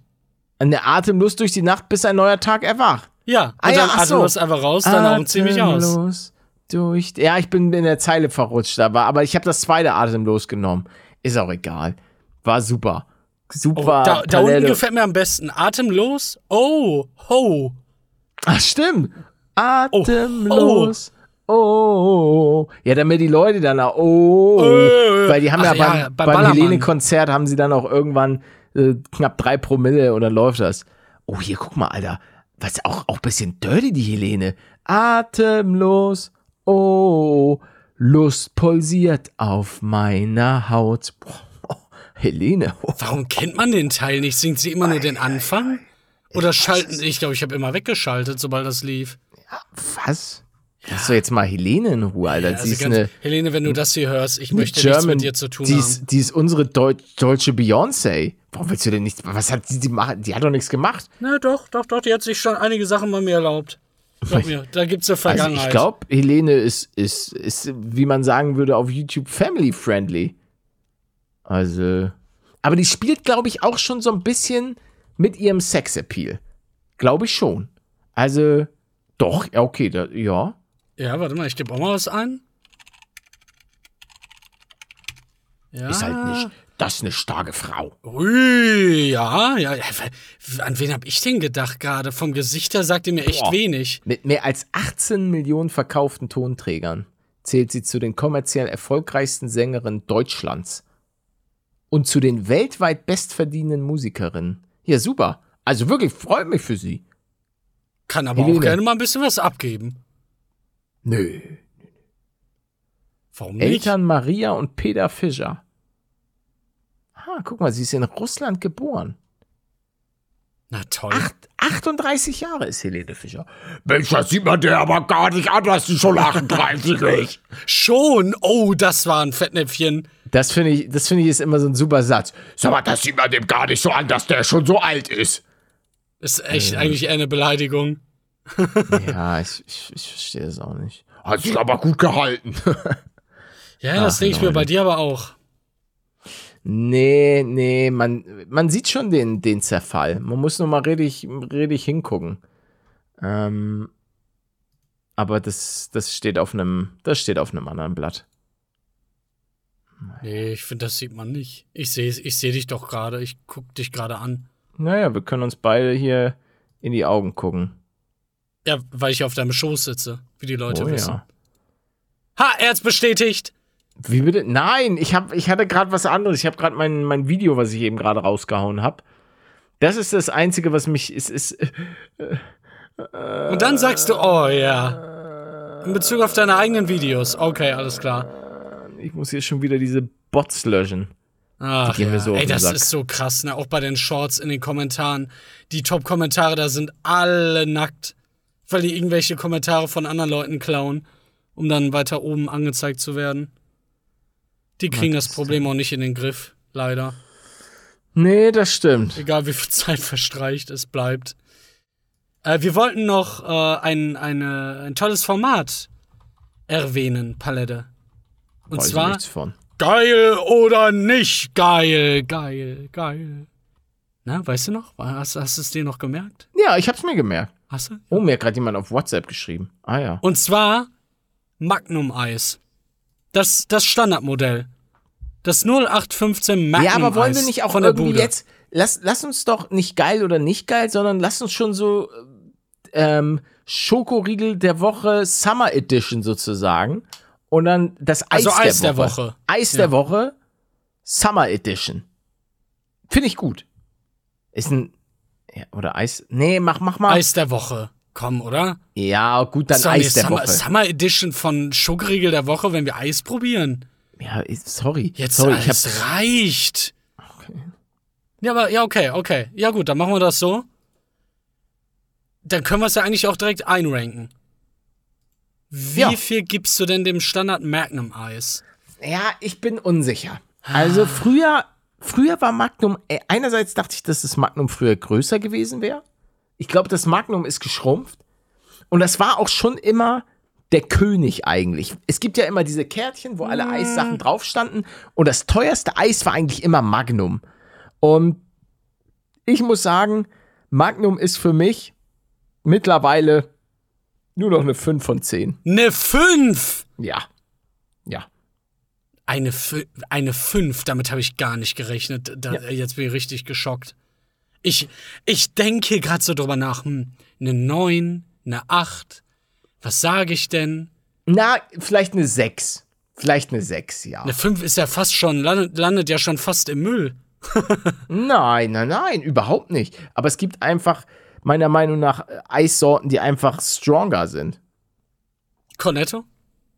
Eine Atemlos durch die Nacht, bis ein neuer Tag erwacht. Ja, und Ah ja, dann so. atemlos einfach raus, deine Augen ziehen mich aus. Durch. Ja, ich bin in der Zeile verrutscht, aber, aber ich habe das zweite atemlos genommen. Ist auch egal. War super. Oh, Super. da, da unten gefällt mir am besten. Atemlos. Oh, ho. Ach, stimmt. Atemlos. Oh, Ja, damit die Leute dann auch, oh, Äh. weil die haben ja beim, ja, bei beim Ballermann. Helene-Konzert haben sie dann auch irgendwann äh, knapp drei Promille und dann läuft das. Oh, hier, guck mal, Alter. Was auch, auch ein bisschen dirty, die Helene. Atemlos. Oh, Lust pulsiert auf meiner Haut. Boah, Helene. Oh. Warum kennt man den Teil nicht? Singt sie immer nur den Anfang? Oder schalten, ich glaube, ich habe immer weggeschaltet, sobald das lief. Was? Lass doch jetzt mal Helene in Ruhe, Alter. Also sie ist ganz, eine, Helene, wenn du das hier hörst, ich eine möchte nichts German, mit dir zu tun die haben. ist, die ist unsere Deu deutsche Beyoncé. Warum willst du denn nicht, was hat sie, die? Die hat doch nichts gemacht. Na doch, doch, doch, die hat sich schon einige Sachen bei mir erlaubt. Glaub mir, da gibt's eine Also Vergangenheit. ich glaube, Helene ist, ist, ist, wie man sagen würde, auf YouTube family-friendly. Also, aber die spielt, glaube ich, auch schon so ein bisschen mit ihrem Sexappeal. Glaube ich schon. Also, doch, ja, okay, da, ja. Ja, warte mal, ich gebe auch mal was ein. Ja. Ist halt nicht, das ist eine starke Frau. Ui, ja, ja. An wen hab ich denn gedacht gerade? Vom Gesicht her sagt ihr mir echt Boah. wenig. Mit mehr als 18 Millionen verkauften Tonträgern zählt sie zu den kommerziell erfolgreichsten Sängerinnen Deutschlands und zu den weltweit bestverdienenden Musikerinnen. Ja, super. Also wirklich, freut mich für sie. Kann aber Helene. auch gerne mal ein bisschen was abgeben. Nö. Warum nicht? Eltern Maria und Peter Fischer. Ah, guck mal, sie ist in Russland geboren. Na toll. Acht, 38 Jahre ist Helene Fischer. Mensch, das sieht man der aber gar nicht an, dass sie schon 38 ist. Schon? Oh, das war ein Fettnäpfchen. Das finde ich, das finde ich ist immer so ein super Satz. Sag mal, das sieht man dem gar nicht so an, dass der schon so alt ist. Ist echt eigentlich eher eine Beleidigung. Ja, ich, ich, ich verstehe es auch nicht. Hat sich aber gut gehalten. Ja, das denke ich mir bei dir aber auch. nee, nee, man, man sieht schon den, den Zerfall. Man muss nur mal richtig, richtig hingucken. Ähm, aber das, das steht auf einem, das steht auf einem anderen Blatt. Nee, ich finde, das sieht man nicht. Ich sehe ich seh dich doch gerade. Ich guck dich gerade an. Naja, wir können uns beide hier in die Augen gucken. Ja, weil ich auf deinem Schoß sitze, wie die Leute oh wissen. ja. Ha, er hat's bestätigt. Wie bitte? Nein, ich, hab, ich hatte gerade was anderes. Ich habe gerade mein, mein Video, was ich eben gerade rausgehauen habe. Das ist das Einzige, was mich. Ist, ist, Und dann sagst du, oh ja. In Bezug auf deine eigenen Videos. Okay, alles klar. ich muss hier schon wieder diese Bots löschen. Ach, gehen ja. mir so Ey, das Sack. ist so krass, ne? Auch bei den Shorts in den Kommentaren. Die Top-Kommentare, da sind alle nackt, weil die irgendwelche Kommentare von anderen Leuten klauen, um dann weiter oben angezeigt zu werden. Die kriegen das Problem auch nicht in den Griff, leider. Nee, das stimmt. Egal wie viel Zeit verstreicht, es bleibt. Äh, wir wollten noch äh, ein, eine, ein tolles Format erwähnen, Palette. Und Weiß zwar nichts von. geil oder nicht geil, geil, geil. Na, weißt du noch? Hast, hast du es dir noch gemerkt? Ja, ich hab's mir gemerkt. Hast du? Oh, mir hat gerade jemand auf WhatsApp geschrieben. Ah ja. Und zwar Magnum-Eis. Das, das Standardmodell. Das 0815 Magnum-Eis. ja, aber wollen wir nicht auch von der irgendwie Bude. jetzt. Lass, lass uns doch nicht geil oder nicht geil, sondern lass uns schon so ähm, Schokoriegel der Woche Summer Edition sozusagen. Und dann das Eis, Also der, Eis der Woche. Woche. Eis Ja. der Woche Summer Edition. Finde ich gut. Ist ein. Ja, oder Eis. Nee, mach, mach mal. Eis der Woche. Komm, oder? Ja, gut, dann doch Eis der Summer, Woche. Summer Edition von Schokoriegel der Woche, wenn wir Eis probieren. Ja, sorry. Jetzt sorry, ich hab, es reicht. Ja, aber ja, okay, okay. Ja, gut, dann machen wir das so. Dann können wir es ja eigentlich auch direkt einranken. Wie Ja. viel gibst du denn dem Standard Magnum Eis? Ja, ich bin unsicher. Also früher, früher war Magnum, äh, einerseits dachte ich, dass das Magnum früher größer gewesen wäre. Ich glaube, das Magnum ist geschrumpft. Und das war auch schon immer der König eigentlich. Es gibt ja immer diese Kärtchen, wo alle Eissachen drauf standen. Und das teuerste Eis war eigentlich immer Magnum. Und ich muss sagen, Magnum ist für mich mittlerweile nur noch eine 5 von 10. Eine 5! Ja. Ja. Eine, eine 5, damit habe ich gar nicht gerechnet. Da, Jetzt bin ich richtig geschockt. Ich, ich denke gerade so drüber nach. Hm, eine 9, eine 8. Was sage ich denn? Na, vielleicht eine 6. Vielleicht eine 6, ja. Eine 5 ist ja fast schon, landet, landet ja schon fast im Müll. Nein, nein, nein, überhaupt nicht. Aber es gibt einfach, meiner Meinung nach, äh, Eissorten, die einfach stronger sind. Cornetto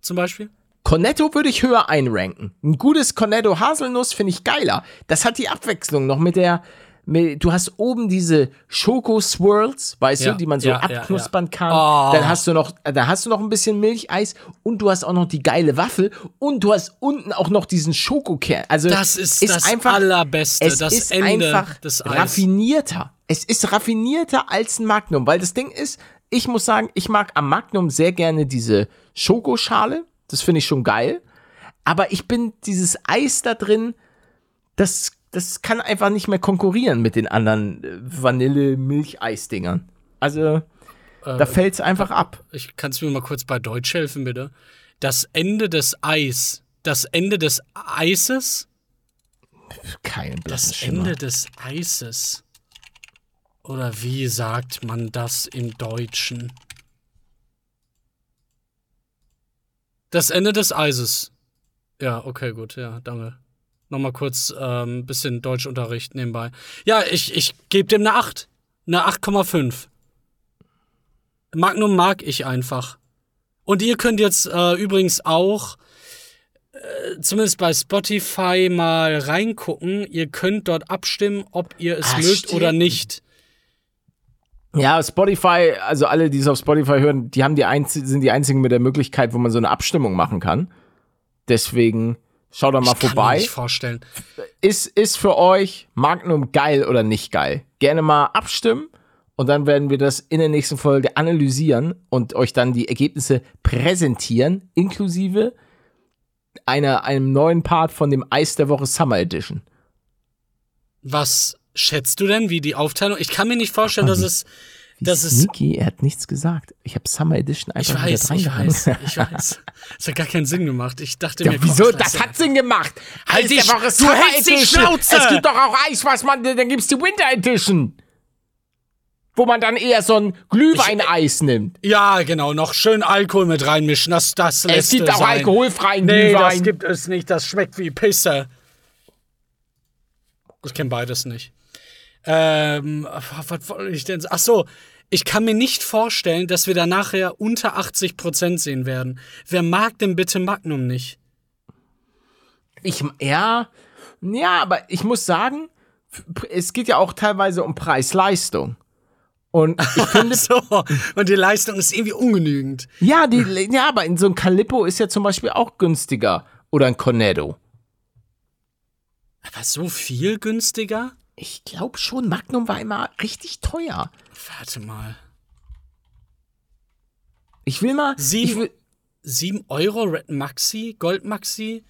zum Beispiel? Cornetto würde ich höher einranken. Ein gutes Cornetto Haselnuss finde ich geiler. Das hat die Abwechslung noch mit der, mit, du hast oben diese Schoko-Swirls, weißt Ja, du, die man so ja, abknuspern ja. kann. Oh. Dann hast du noch, da hast du noch ein bisschen Milcheis und du hast auch noch die geile Waffel und du hast unten auch noch diesen Schokokern. Also Das ist das Allerbeste, es das ist Ende einfach raffinierter. Es ist raffinierter als ein Magnum, weil das Ding ist, ich muss sagen, ich mag am Magnum sehr gerne diese Schokoschale. Das finde ich schon geil. Aber ich bin dieses Eis da drin, das, das kann einfach nicht mehr konkurrieren mit den anderen äh, Vanille-Milch-Eis-Dingern. Also, Äh, da fällt es einfach ab. Ich kannst du mir mal kurz bei Deutsch helfen, bitte? Das Ende des Eis. Das Ende des Eises? Kein Das. Ende des Eises. Oder wie sagt man das im Deutschen? Das Ende des Eises. Ja, okay, gut, ja, danke. Nochmal kurz ein ähm, bisschen Deutschunterricht nebenbei. Ja, ich, ich gebe dem eine 8. Eine 8,5. Magnum mag ich einfach. Und ihr könnt jetzt äh, übrigens auch äh, zumindest bei Spotify mal reingucken. Ihr könnt dort abstimmen, ob ihr es Ah, mögt stimmt. oder nicht. Ja, Spotify, also alle, die es auf Spotify hören, die haben die einz sind die einzigen mit der Möglichkeit, wo man so eine Abstimmung machen kann. Deswegen schaut da mal ich kann mir vorbei. nicht vorstellen. Ist, ist für euch Magnum geil oder nicht geil? Gerne mal abstimmen und dann werden wir das in der nächsten Folge analysieren und euch dann die Ergebnisse präsentieren, inklusive einer, einem neuen Part von dem Eis der Woche Summer Edition. Was schätzt du denn, wie die Aufteilung? Ich kann mir nicht vorstellen, dass es, dass es Niki, er hat nichts gesagt. Ich habe Summer Edition Ich einfach wieder weiß, ich weiß, ich weiß. Das hat gar keinen Sinn gemacht. Ich dachte Ja, mir, wieso? komm, Das hat Sinn gemacht. Halt dich- Woche du hältst die. Schnauze. Es gibt doch auch Eis, was man, dann gibt's die Winter Edition. Wo man dann eher so ein Glühwein-Eis nimmt. Ja, genau, noch schön Alkohol mit reinmischen. Das, das lässt Es gibt auch sein. alkoholfreien Nee, Glühwein. das gibt es nicht. Das schmeckt wie Pisse. Ich kenne beides nicht. Ähm, was wollte ich denn? Ach so, ich kann mir nicht vorstellen, dass wir da nachher unter 80% sehen werden. Wer mag denn bitte Magnum nicht? Ich, ja, ja, aber ich muss sagen, es geht ja auch teilweise um Preis-Leistung. Und ich finde, So, und die Leistung ist irgendwie ungenügend. ja, die, ja, aber in so ein Calippo ist ja zum Beispiel auch günstiger. Oder ein Cornetto. Aber so viel günstiger? Ich glaube schon, Magnum war immer richtig teuer. Warte mal. Ich will mal. Sieben- will, 7 Euro Red Maxi, Gold Maxi,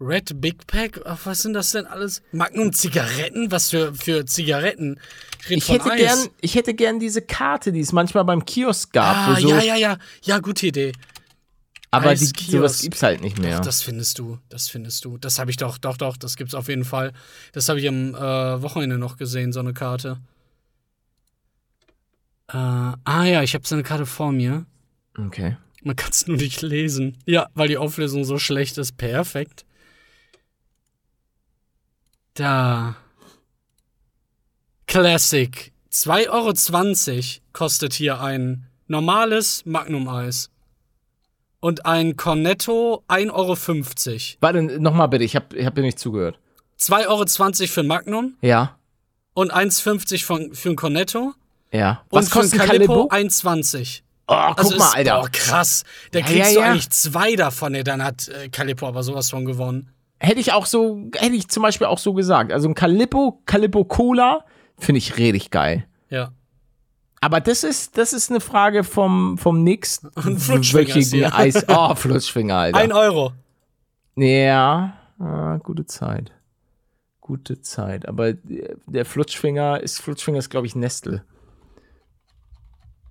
Red Big Pack, ach, was sind das denn alles? Magnum Zigaretten? Was für, für Zigaretten? Ich, ich hätte, Eis. gern, ich hätte gern diese Karte, die es manchmal beim Kiosk gab. Ah, so, ja, ja, ja. Ja, gute Idee. Aber die, sowas gibt's halt nicht mehr. Doch, das findest du. Das findest du. Das habe ich doch, doch, doch. Das gibt's auf jeden Fall. Das habe ich am äh, Wochenende noch gesehen, so eine Karte. Äh, ah ja, ich habe so eine Karte vor mir. okay. Man kann es nur nicht lesen. Ja, weil die Auflösung so schlecht ist. Perfekt. Da. Classic. 2,20 Euro kostet hier ein normales Magnum-Eis. Und ein Cornetto 1,50 Euro. Warte, nochmal bitte, ich habe ich hab dir nicht zugehört. 2,20 Euro für ein Magnum Ja, und 1,50 von- für ein Cornetto. ja. Und Was ein kostet ein Calippo Calippo? 1,20 Oh, guck Also mal, ist, Alter. Boah, krass. Da Ja, kriegst ja, du ja. eigentlich zwei davon. Ey. Dann hat äh, Calippo aber sowas von gewonnen. Hätte ich auch so, hätte ich zum Beispiel auch so gesagt. Also ein Calippo, Calippo Cola finde ich richtig geil. Ja. Aber das ist, das ist eine Frage vom, vom nächsten hier. Eis. Oh, Flutschfinger, Alter. Ein Euro. Ja, ah, gute Zeit. Gute Zeit. Aber der Flutschfinger ist, Flutschfinger ist, glaube ich, Nestle.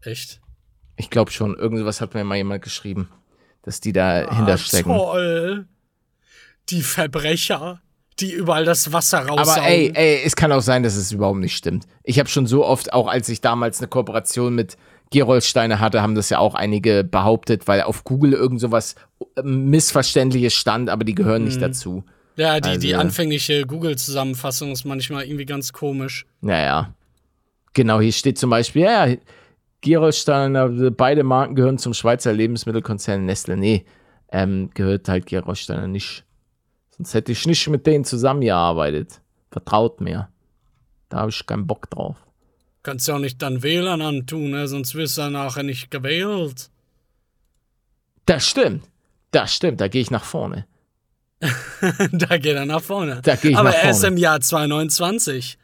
Echt? Ich glaube schon. Irgendwas hat mir mal jemand geschrieben, dass die dahinter Ah, stecken. Toll. Die Verbrecher, die überall das Wasser raussaugen. Aber ey, ey, es kann auch sein, dass es überhaupt nicht stimmt. Ich habe schon so oft, auch als ich damals eine Kooperation mit Gerolsteiner hatte, haben das ja auch einige behauptet, weil auf Google irgend sowas äh, Missverständliches stand, aber die gehören Mhm. nicht dazu. ja, die, die also- anfängliche Google-Zusammenfassung ist manchmal irgendwie ganz komisch. Naja. Genau, hier steht zum Beispiel, ja, ja, Gerolsteiner, beide Marken gehören zum Schweizer Lebensmittelkonzern Nestle. Nee, ähm, gehört halt Gerolsteiner nicht. Sonst hätte ich nicht mit denen zusammengearbeitet. Vertraut mir. Da habe ich keinen Bock drauf. Kannst ja auch nicht dann WLAN antun, ne? sonst wirst du nachher nicht gewählt. Das stimmt. Das stimmt. Da gehe ich nach vorne. da geht er nach vorne. Da geh ich Aber nach er ist vorne. im Jahr 229.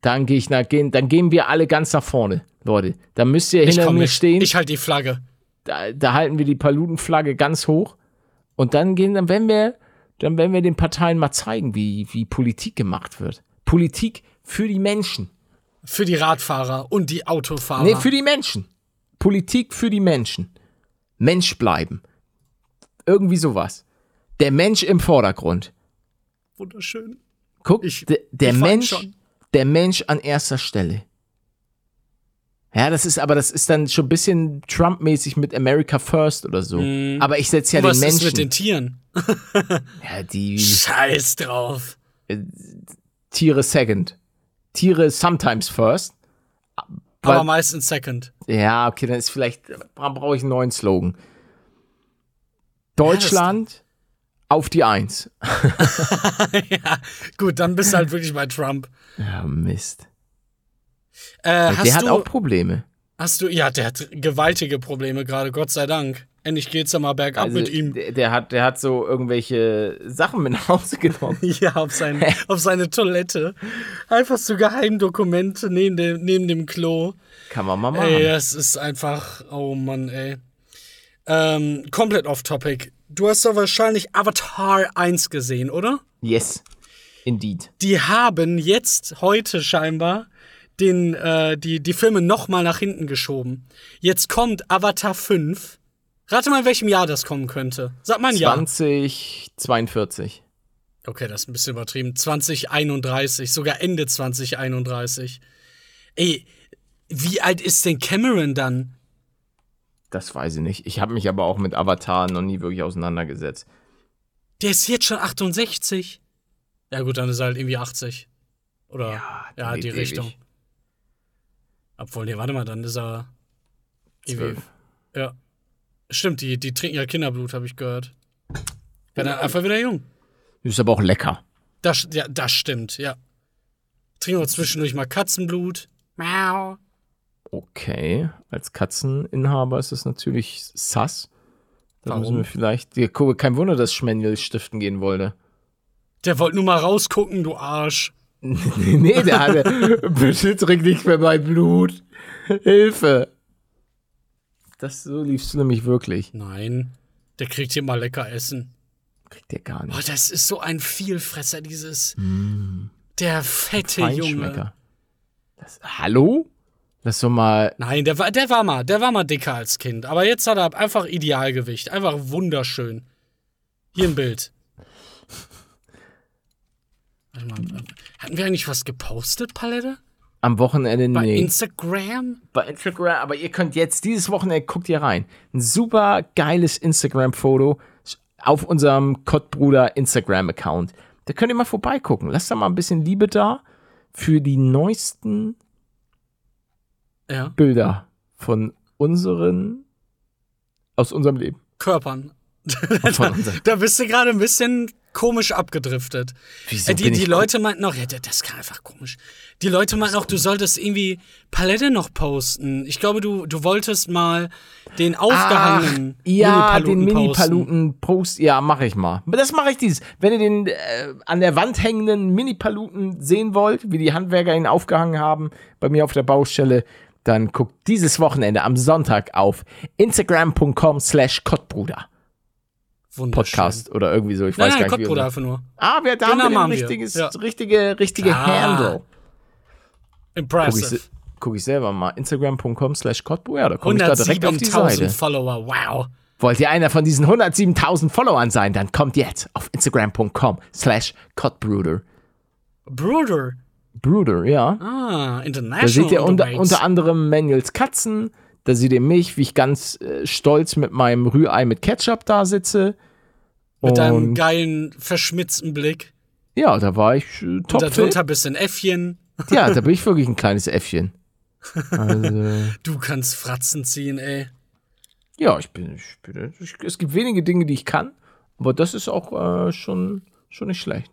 Dann gehe ich nach, gehen, dann gehen wir alle ganz nach vorne, Leute. Da müsst ihr Ich hinter mir stehen. Ich halte die Flagge. da, da halten wir die Palutenflagge ganz hoch. Und dann gehen, dann werden wir, dann werden wir den Parteien mal zeigen, wie, wie Politik gemacht wird. Politik für die Menschen. Für die Radfahrer und die Autofahrer. Nee, für die Menschen. Politik für die Menschen. Mensch bleiben. Irgendwie sowas. Der Mensch im Vordergrund. Wunderschön. Guck, Ich- der, der Mensch, schon. der Mensch an erster Stelle. Ja, das ist aber, das ist dann schon ein bisschen Trump-mäßig mit America First oder so. Aber ich setze ja Was den ist Menschen. mit den Tieren? ja, die Scheiß drauf. Tiere second. Tiere sometimes first. Weil- Aber meistens second. Ja, okay, dann ist vielleicht, brauche ich einen neuen Slogan. Deutschland auf die Eins. ja, gut, dann bist du halt wirklich bei Trump. Ja, Mist. Äh, der hat du, auch Probleme. Hast du, ja, der hat gewaltige Probleme gerade, Gott sei Dank. Endlich geht's ja mal bergab Also, mit ihm. Der, der, hat, der hat so irgendwelche Sachen mit nach Hause genommen. Ja, auf, sein, auf seine Toilette. Einfach so Geheimdokumente neben dem, neben dem Klo. Kann man mal machen. Ey, das ist einfach, oh Mann, ey. Ähm, komplett off topic. Du hast doch wahrscheinlich Avatar 1 gesehen, oder? Yes. Indeed. Die haben jetzt heute scheinbar den, äh, die, die Filme nochmal nach hinten geschoben. Jetzt kommt Avatar 5. Rate mal, in welchem Jahr das kommen könnte. Sag mal ein Jahr. 2042. Okay, das ist ein bisschen übertrieben. 2031, sogar Ende 2031. Ey, wie alt ist denn Cameron dann? Das weiß ich nicht. Ich habe mich aber auch mit Avatar noch nie wirklich auseinandergesetzt. Der ist jetzt schon 68. Ja, gut, dann ist er halt irgendwie 80. Oder ja, die lebt Richtung. Obwohl, nee, warte mal, dann ist er. Zwölf. Ja. Stimmt, die, die trinken ja Kinderblut, habe ich gehört. Werden dann einfach wieder jung. Ist aber auch lecker. Das, ja, das stimmt, ja. Trinken auch zwischendurch mal Katzenblut. Miau. Okay. Als Katzeninhaber ist das natürlich sass. Da Warum? müssen wir vielleicht. Ja, guck, kein Wunder, dass Schmendel stiften gehen wollte. Der wollte nur mal rausgucken, du Arsch. nee, der hatte. Bitte trink nicht mehr mein Blut. Hilfe. Das so liefst du nämlich wirklich. Nein, der kriegt hier mal lecker Essen. Kriegt der gar Oh, nicht. das ist so ein Vielfresser, dieses. Der fette Junge. Das, hallo? Lass doch mal. Nein, der war, der war mal, der war mal dicker als Kind. Aber jetzt hat er einfach Idealgewicht. Einfach wunderschön. Hier ein Bild. Warte mal, hatten wir eigentlich was gepostet, Palette? Am Wochenende Bei nee. Instagram? bei Instagram, aber ihr könnt jetzt dieses Wochenende, guckt ihr rein. Ein super geiles Instagram-Foto auf unserem Kottbruder Instagram-Account. Da könnt ihr mal vorbeigucken. Lasst da mal ein bisschen Liebe da für die neuesten Ja. Bilder von unseren, aus unserem Leben. Körpern. Unserem. Da bist du gerade ein bisschen komisch abgedriftet. Wieso Äh, die die Leute meinten auch, ja, das- kann einfach komisch. Die Leute meinten auch, du solltest irgendwie Palette noch posten. Ich glaube, du, du wolltest mal den aufgehangenen Ach, ja, Mini-Paluten den posten. Mini-Paluten-Post, ja, mache ich mal. Aber Das mache ich dieses. Wenn ihr den äh, an der Wand hängenden Mini-Paluten sehen wollt, wie die Handwerker ihn aufgehangen haben, bei mir auf der Baustelle, dann guckt dieses Wochenende am Sonntag auf instagram.com slash kottbruder. Podcast oder irgendwie so. Ich Nein, weiß nein, gar nicht, wie Kottbruder einfach nur. Ah, wir da Den haben wir ein richtiges, Ja. richtige, richtige Ah. Handle. Guck ich, Impressive. guck ich selber mal. Instagram.com slash kottbruder. Ja, da komme ich da direkt auf die 107.000 Seite. Follower, wow. Wollt ihr einer von diesen 107.000 Followern sein, dann kommt jetzt auf instagram.com slash codbruder. Bruder. Bruder, ja. Ah, international. Da seht ihr unter, unter anderem Manuels Katzen. Da seht ihr mich, wie ich ganz äh, stolz mit meinem Rührei mit Ketchup da sitze. Mit deinem Und geilen, verschmitzten Blick. ja, da war ich äh, Und top darunter bist du ein Äffchen. Ja, da bin ich wirklich ein kleines Äffchen. Also, Du kannst Fratzen ziehen, ey. ja, ich bin, ich bin ich, es gibt wenige Dinge, die ich kann, aber das ist auch äh, schon, schon nicht schlecht.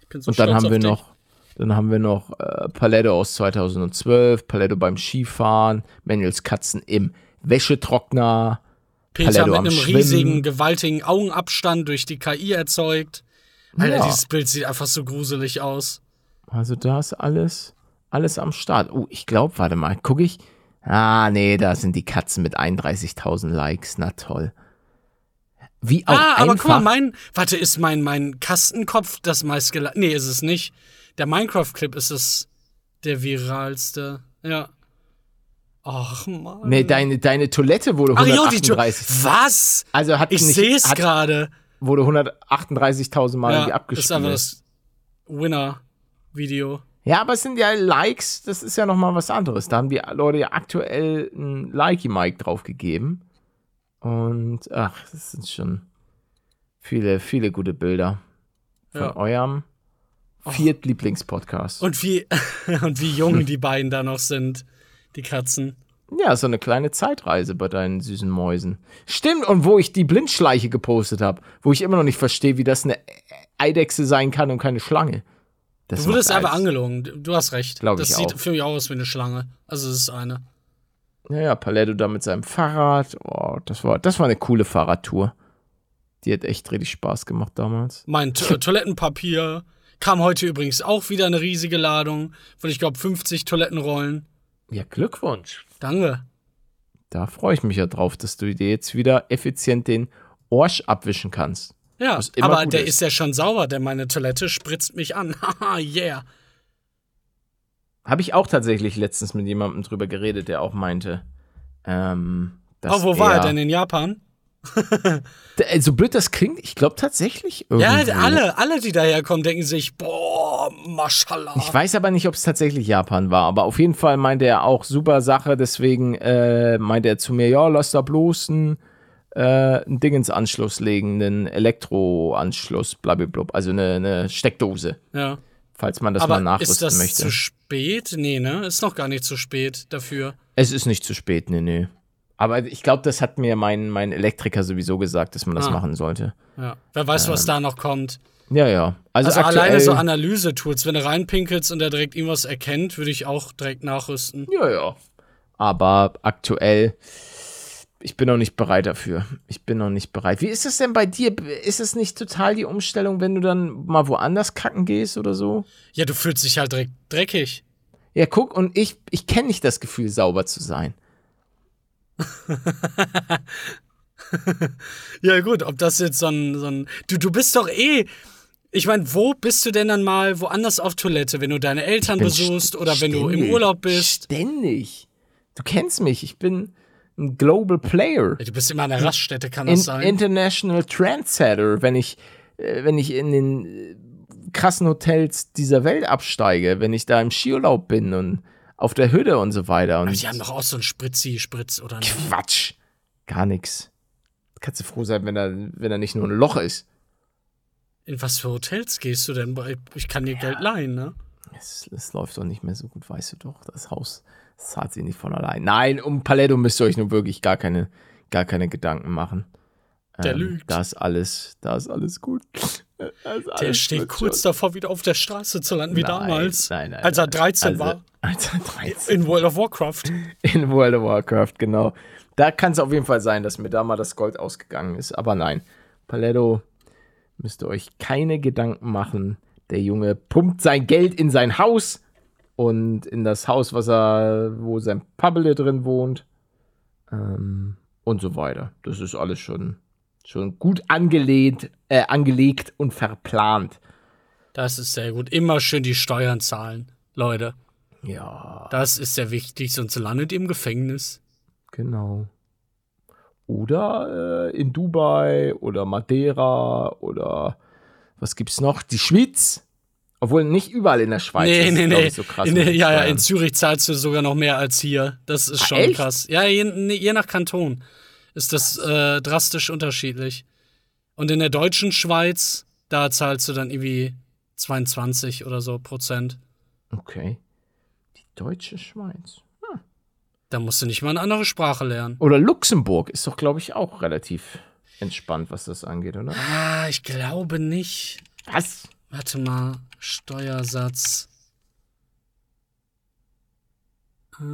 Ich bin so Und dann haben wir dich. noch, Dann haben wir noch äh, Paletto aus 2012, Paletto beim Skifahren, Manuels Katzen im Wäschetrockner. Peter Paletto mit einem Schwimmen. riesigen, gewaltigen Augenabstand durch die KI erzeugt. Alter, Ja. dieses Bild sieht einfach so gruselig aus. Also da ist alles, alles am Start. Oh, ich glaube, warte mal, gucke ich. Ah, nee, da sind die Katzen mit 31.000 Likes. Na toll. Wie auch ah, aber einfach. guck mal, mein, warte, ist mein, mein Kastenkopf das meistgela... Nee, ist es nicht. Der Minecraft-Clip ist es der viralste. Ja. Ach, Mann. nee, deine, deine Toilette wurde Ach jo, die Tu- 138. Was? also hat Ich nicht- sehe es gerade. Wurde 138.000 Mal irgendwie Ja, das ist abgespielt. einfach das Winner-Video. Ja, aber es sind ja Likes, das ist ja nochmal was anderes. Da haben die Leute ja aktuell ein Likey-Mike draufgegeben. Und ach, das sind schon viele, viele gute Bilder von Ja. eurem Viertlieblingspodcast. Und wie, und wie jung die beiden da noch sind, die Katzen. Ja, so eine kleine Zeitreise bei deinen süßen Mäusen. Stimmt, und wo ich die Blindschleiche gepostet habe, wo ich immer noch nicht verstehe, wie das eine Eidechse sein kann und keine Schlange. Das Du wurdest alles. angelogen. Du hast recht. Glaub das ich sieht auch. für mich auch aus wie eine Schlange. Also es ist eine. Ja, ja, Paletto da mit seinem Fahrrad. Oh, das war, das war eine coole Fahrradtour. Die hat echt richtig Spaß gemacht damals. Mein to Toilettenpapier kam heute übrigens auch wieder eine riesige Ladung von, ich glaube, 50 Toilettenrollen. Ja, Glückwunsch. Danke. Da freue ich mich ja drauf, dass du dir jetzt wieder effizient den Orsch abwischen kannst. Ja, aber der ist. ist ja schon sauber, denn meine Toilette spritzt mich an. Haha, yeah. Habe ich auch tatsächlich letztens mit jemandem drüber geredet, der auch meinte, ähm, dass Oh, wo war er er denn? In Japan? So blöd das klingt, ich glaube tatsächlich Ja, irgendwo. alle, alle, die daherkommen, denken sich, boah, mashallah. Ich weiß aber nicht, ob es tatsächlich Japan war, aber auf jeden Fall meinte er auch super Sache, deswegen äh, meinte er zu mir, ja, lass da bloß einen, äh, einen Dingensanschluss legen, einen Elektroanschluss, blablabla, also eine, eine Steckdose, Ja. falls man das Aber mal ist nachrüsten das möchte. zu spät? Nee, ne? Ist noch gar nicht zu spät dafür. Es ist nicht zu spät, nee, nee. Aber ich glaube, das hat mir mein, mein Elektriker sowieso gesagt, dass man das Ah. machen sollte. Ja. Wer weiß, was da noch kommt. Ja, ja. Also, Also alleine so Analyse-Tools, wenn du reinpinkelst und der direkt irgendwas erkennt, würde ich auch direkt nachrüsten. Ja, ja. Aber aktuell, ich bin noch nicht bereit dafür. Ich bin noch nicht bereit. Wie ist es denn bei dir? Ist es nicht total die Umstellung, wenn du dann mal woanders kacken gehst oder so? Ja, du fühlst dich halt direkt dreckig. Ja, guck, und ich, ich kenne nicht das Gefühl, sauber zu sein. Ja, gut, ob das jetzt so ein. So ein du, du bist doch eh. Ich meine, wo bist du denn dann mal woanders auf Toilette, wenn du deine Eltern besuchst st- oder wenn du im Urlaub bist? Ständig. Du kennst mich. Ich bin ein Global Player. Du bist immer an der Raststätte, kann In, das sein? International Trendsetter, wenn ich, äh, wenn ich in den äh, krassen Hotels dieser Welt absteige, wenn ich da im Skiurlaub bin und auf der Hütte und so weiter. Und Aber die haben doch auch so ein Spritzi-Spritz, oder nicht? Quatsch. Gar nichts. Kannst du froh sein, wenn er, wenn er nicht nur ein Loch ist. In was für Hotels gehst du denn? Ich kann dir Geld leihen, ne? Es, es läuft doch nicht mehr so gut, weißt du doch. Das Haus das zahlt sich nicht von allein. Nein, um Paletto müsst ihr euch nun wirklich gar keine, gar keine Gedanken machen. Der Ähm, lügt. Da ist alles, da ist alles gut. Der steht kurz schon. davor, wieder auf der Straße zu landen, wie Nein, damals. nein, nein, als er nein. 13 Also, war. Als er 13 In World of Warcraft. in World of Warcraft, genau. Da kann es auf jeden Fall sein, dass mir da mal das Gold ausgegangen ist. Aber nein, Paletto, müsst ihr euch keine Gedanken machen. Der Junge pumpt sein Geld in sein Haus und in das Haus, was er, wo sein Pabbele drin wohnt. Ähm, und so weiter. Das ist alles schon, schon gut angelegt, äh, angelegt und verplant. Das ist sehr gut. Immer schön die Steuern zahlen, Leute. Ja, Das ist sehr wichtig, sonst landet ihr im Gefängnis. Genau. Oder äh, in Dubai oder Madeira oder was gibt's noch? Die Schweiz. Obwohl nicht überall in der Schweiz nee, ist nee, nee. so krass. in, ja, ja, Steuern. in Zürich zahlst du sogar noch mehr als hier. Das ist Ah, schon echt? krass. Ja, je, je nach Kanton ist das äh, drastisch unterschiedlich. Und in der deutschen Schweiz, da zahlst du dann irgendwie 22 oder so Prozent. Okay. Die deutsche Schweiz. Da musst du nicht mal eine andere Sprache lernen. Oder Luxemburg ist doch, glaube ich, auch relativ entspannt, was das angeht, oder? Ah, ich glaube nicht. Was? Warte mal, Steuersatz. Äh,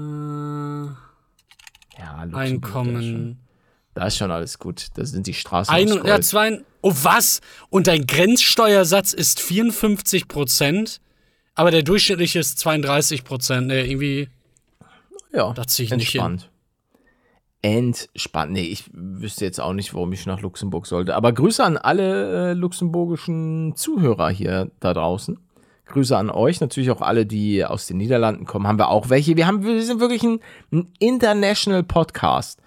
Ja, Einkommen. Da ist schon alles gut. Da sind die Straßen Ein, ja, zwei, oh was? Und dein Grenzsteuersatz ist 54 Prozent, aber der durchschnittliche ist 32 Prozent. Nee, irgendwie, Ja, da zieh ich nicht hin. entspannt. Entspannt. Nee, ich wüsste jetzt auch nicht, warum ich nach Luxemburg sollte. Aber Grüße an alle äh, luxemburgischen Zuhörer hier da draußen. Grüße an euch, natürlich auch alle, die aus den Niederlanden kommen. Haben wir auch welche. Wir, haben, wir sind wirklich ein, ein International Podcast.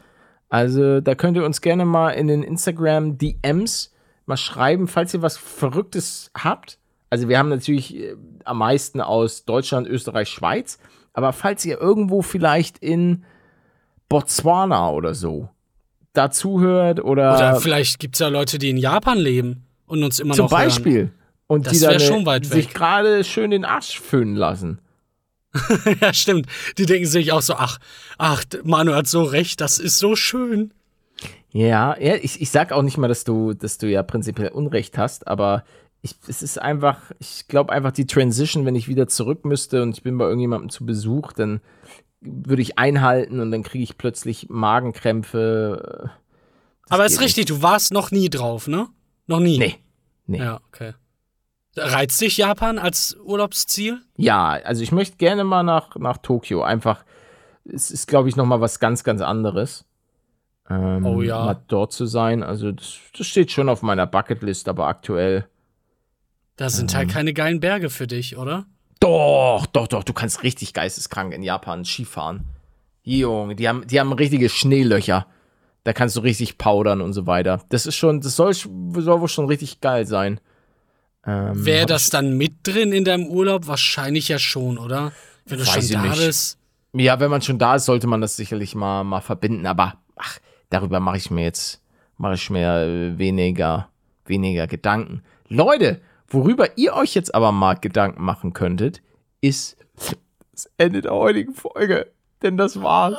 Also da könnt ihr uns gerne mal in den Instagram DMs mal schreiben, falls ihr was Verrücktes habt. Also wir haben natürlich äh, am meisten aus Deutschland, Österreich, Schweiz. Aber falls ihr irgendwo vielleicht in Botswana oder so dazuhört oder, Oder vielleicht gibt es ja Leute, die in Japan leben und uns immer zum noch hören. Beispiel und Das die dann schon weit sich gerade schön den Arsch föhnen lassen. ja, stimmt. Die denken sich auch so, ach, ach, Manu hat so recht, das ist so schön. Ja, ja ich, ich sag auch nicht mal, dass du, dass du ja prinzipiell Unrecht hast, aber ich, es ist einfach, ich glaube einfach die Transition, wenn ich wieder zurück müsste und ich bin bei irgendjemandem zu Besuch, dann würde ich einhalten und dann kriege ich plötzlich Magenkrämpfe. Das Aber ist geht nicht. richtig, du warst noch nie drauf, ne? Noch nie. Nee. Nee. Ja, okay. Reizt dich Japan als Urlaubsziel? Ja, also ich möchte gerne mal nach, nach Tokio. Einfach, es ist, glaube ich, noch mal was ganz, ganz anderes. Ähm, Oh ja. Mal dort zu sein. Also das, das steht schon auf meiner Bucketlist, aber aktuell. Da sind Mhm. halt keine geilen Berge für dich, oder? Doch, doch, doch, du kannst richtig geisteskrank in Japan Skifahren. Junge, die haben, die haben richtige Schneelöcher. Da kannst du richtig powdern und so weiter. Das ist schon, das soll, soll wohl schon richtig geil sein. Ähm, Wäre das dann mit drin in deinem Urlaub? Wahrscheinlich ja schon, oder? Wenn du schon da nicht. bist. Ja, wenn man schon da ist, sollte man das sicherlich mal, mal verbinden. Aber ach, darüber mache ich mir jetzt mache ich mir äh, weniger, weniger Gedanken. Leute, worüber ihr euch jetzt aber mal Gedanken machen könntet, ist das Ende der heutigen Folge. Denn das war's.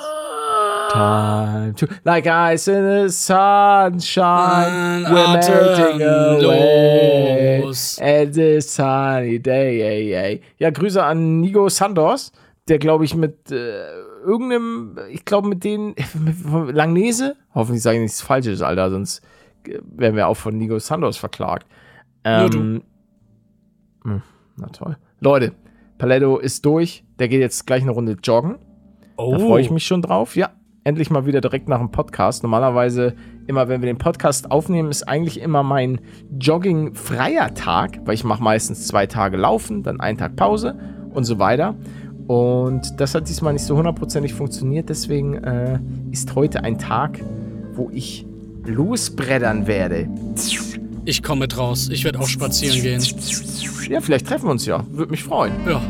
Time to, like ice in the sunshine, we're melting away. Atemlos. And this sunny day, ey, ey. Ja, Grüße an Nigo Sandos, der, glaube ich, mit äh, irgendeinem, ich glaube, mit von Langnese, hoffentlich sage ich nichts Falsches, Alter, sonst äh, werden wir auch von Nigo Sandos verklagt. Ähm, hm, na toll. Leute, Paletto ist durch, der geht jetzt gleich eine Runde joggen. Oh. Da freue ich mich schon drauf. Ja, endlich mal wieder direkt nach dem Podcast. Normalerweise, immer wenn wir den Podcast aufnehmen, ist eigentlich immer mein Jogging-freier Tag, weil ich mache meistens zwei Tage Laufen, dann einen Tag Pause und so weiter. Und das hat diesmal nicht so hundertprozentig funktioniert. Deswegen äh, ist heute ein Tag, wo ich losbreddern werde. Ich komme mit raus. Ich werde auch spazieren gehen. Ja, vielleicht treffen wir uns ja. Würde mich freuen. Ja,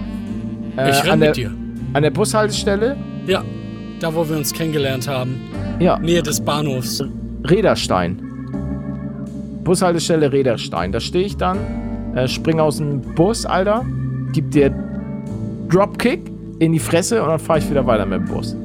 Äh, ich renn an der, mit dir. An der Bushaltestelle, Ja, da wo wir uns kennengelernt haben. ja, Nähe des Bahnhofs. Räderstein. Bushaltestelle Räderstein. Da stehe ich dann, äh, spring aus dem Bus, Alter, gib dir Dropkick in die Fresse und dann fahre ich wieder weiter mit dem Bus.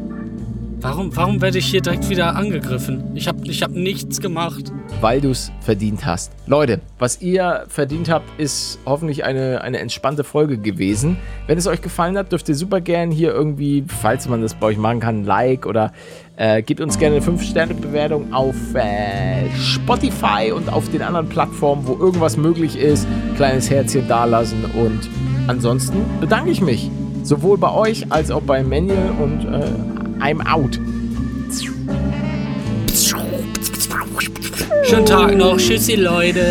Warum, warum werde ich hier direkt wieder angegriffen? Ich habe ich hab nichts gemacht. Weil du es verdient hast. Leute, was ihr verdient habt, ist hoffentlich eine, eine entspannte Folge gewesen. Wenn es euch gefallen hat, dürft ihr super gern hier irgendwie, falls man das bei euch machen kann, ein Like oder äh, gebt uns gerne eine 5-Sterne-Bewertung auf äh, Spotify und auf den anderen Plattformen, wo irgendwas möglich ist. Kleines Herzchen dalassen und ansonsten bedanke ich mich. Sowohl bei euch als auch bei Manuel und äh, I'm out. Schönen Tag noch. Tschüssi, Leute.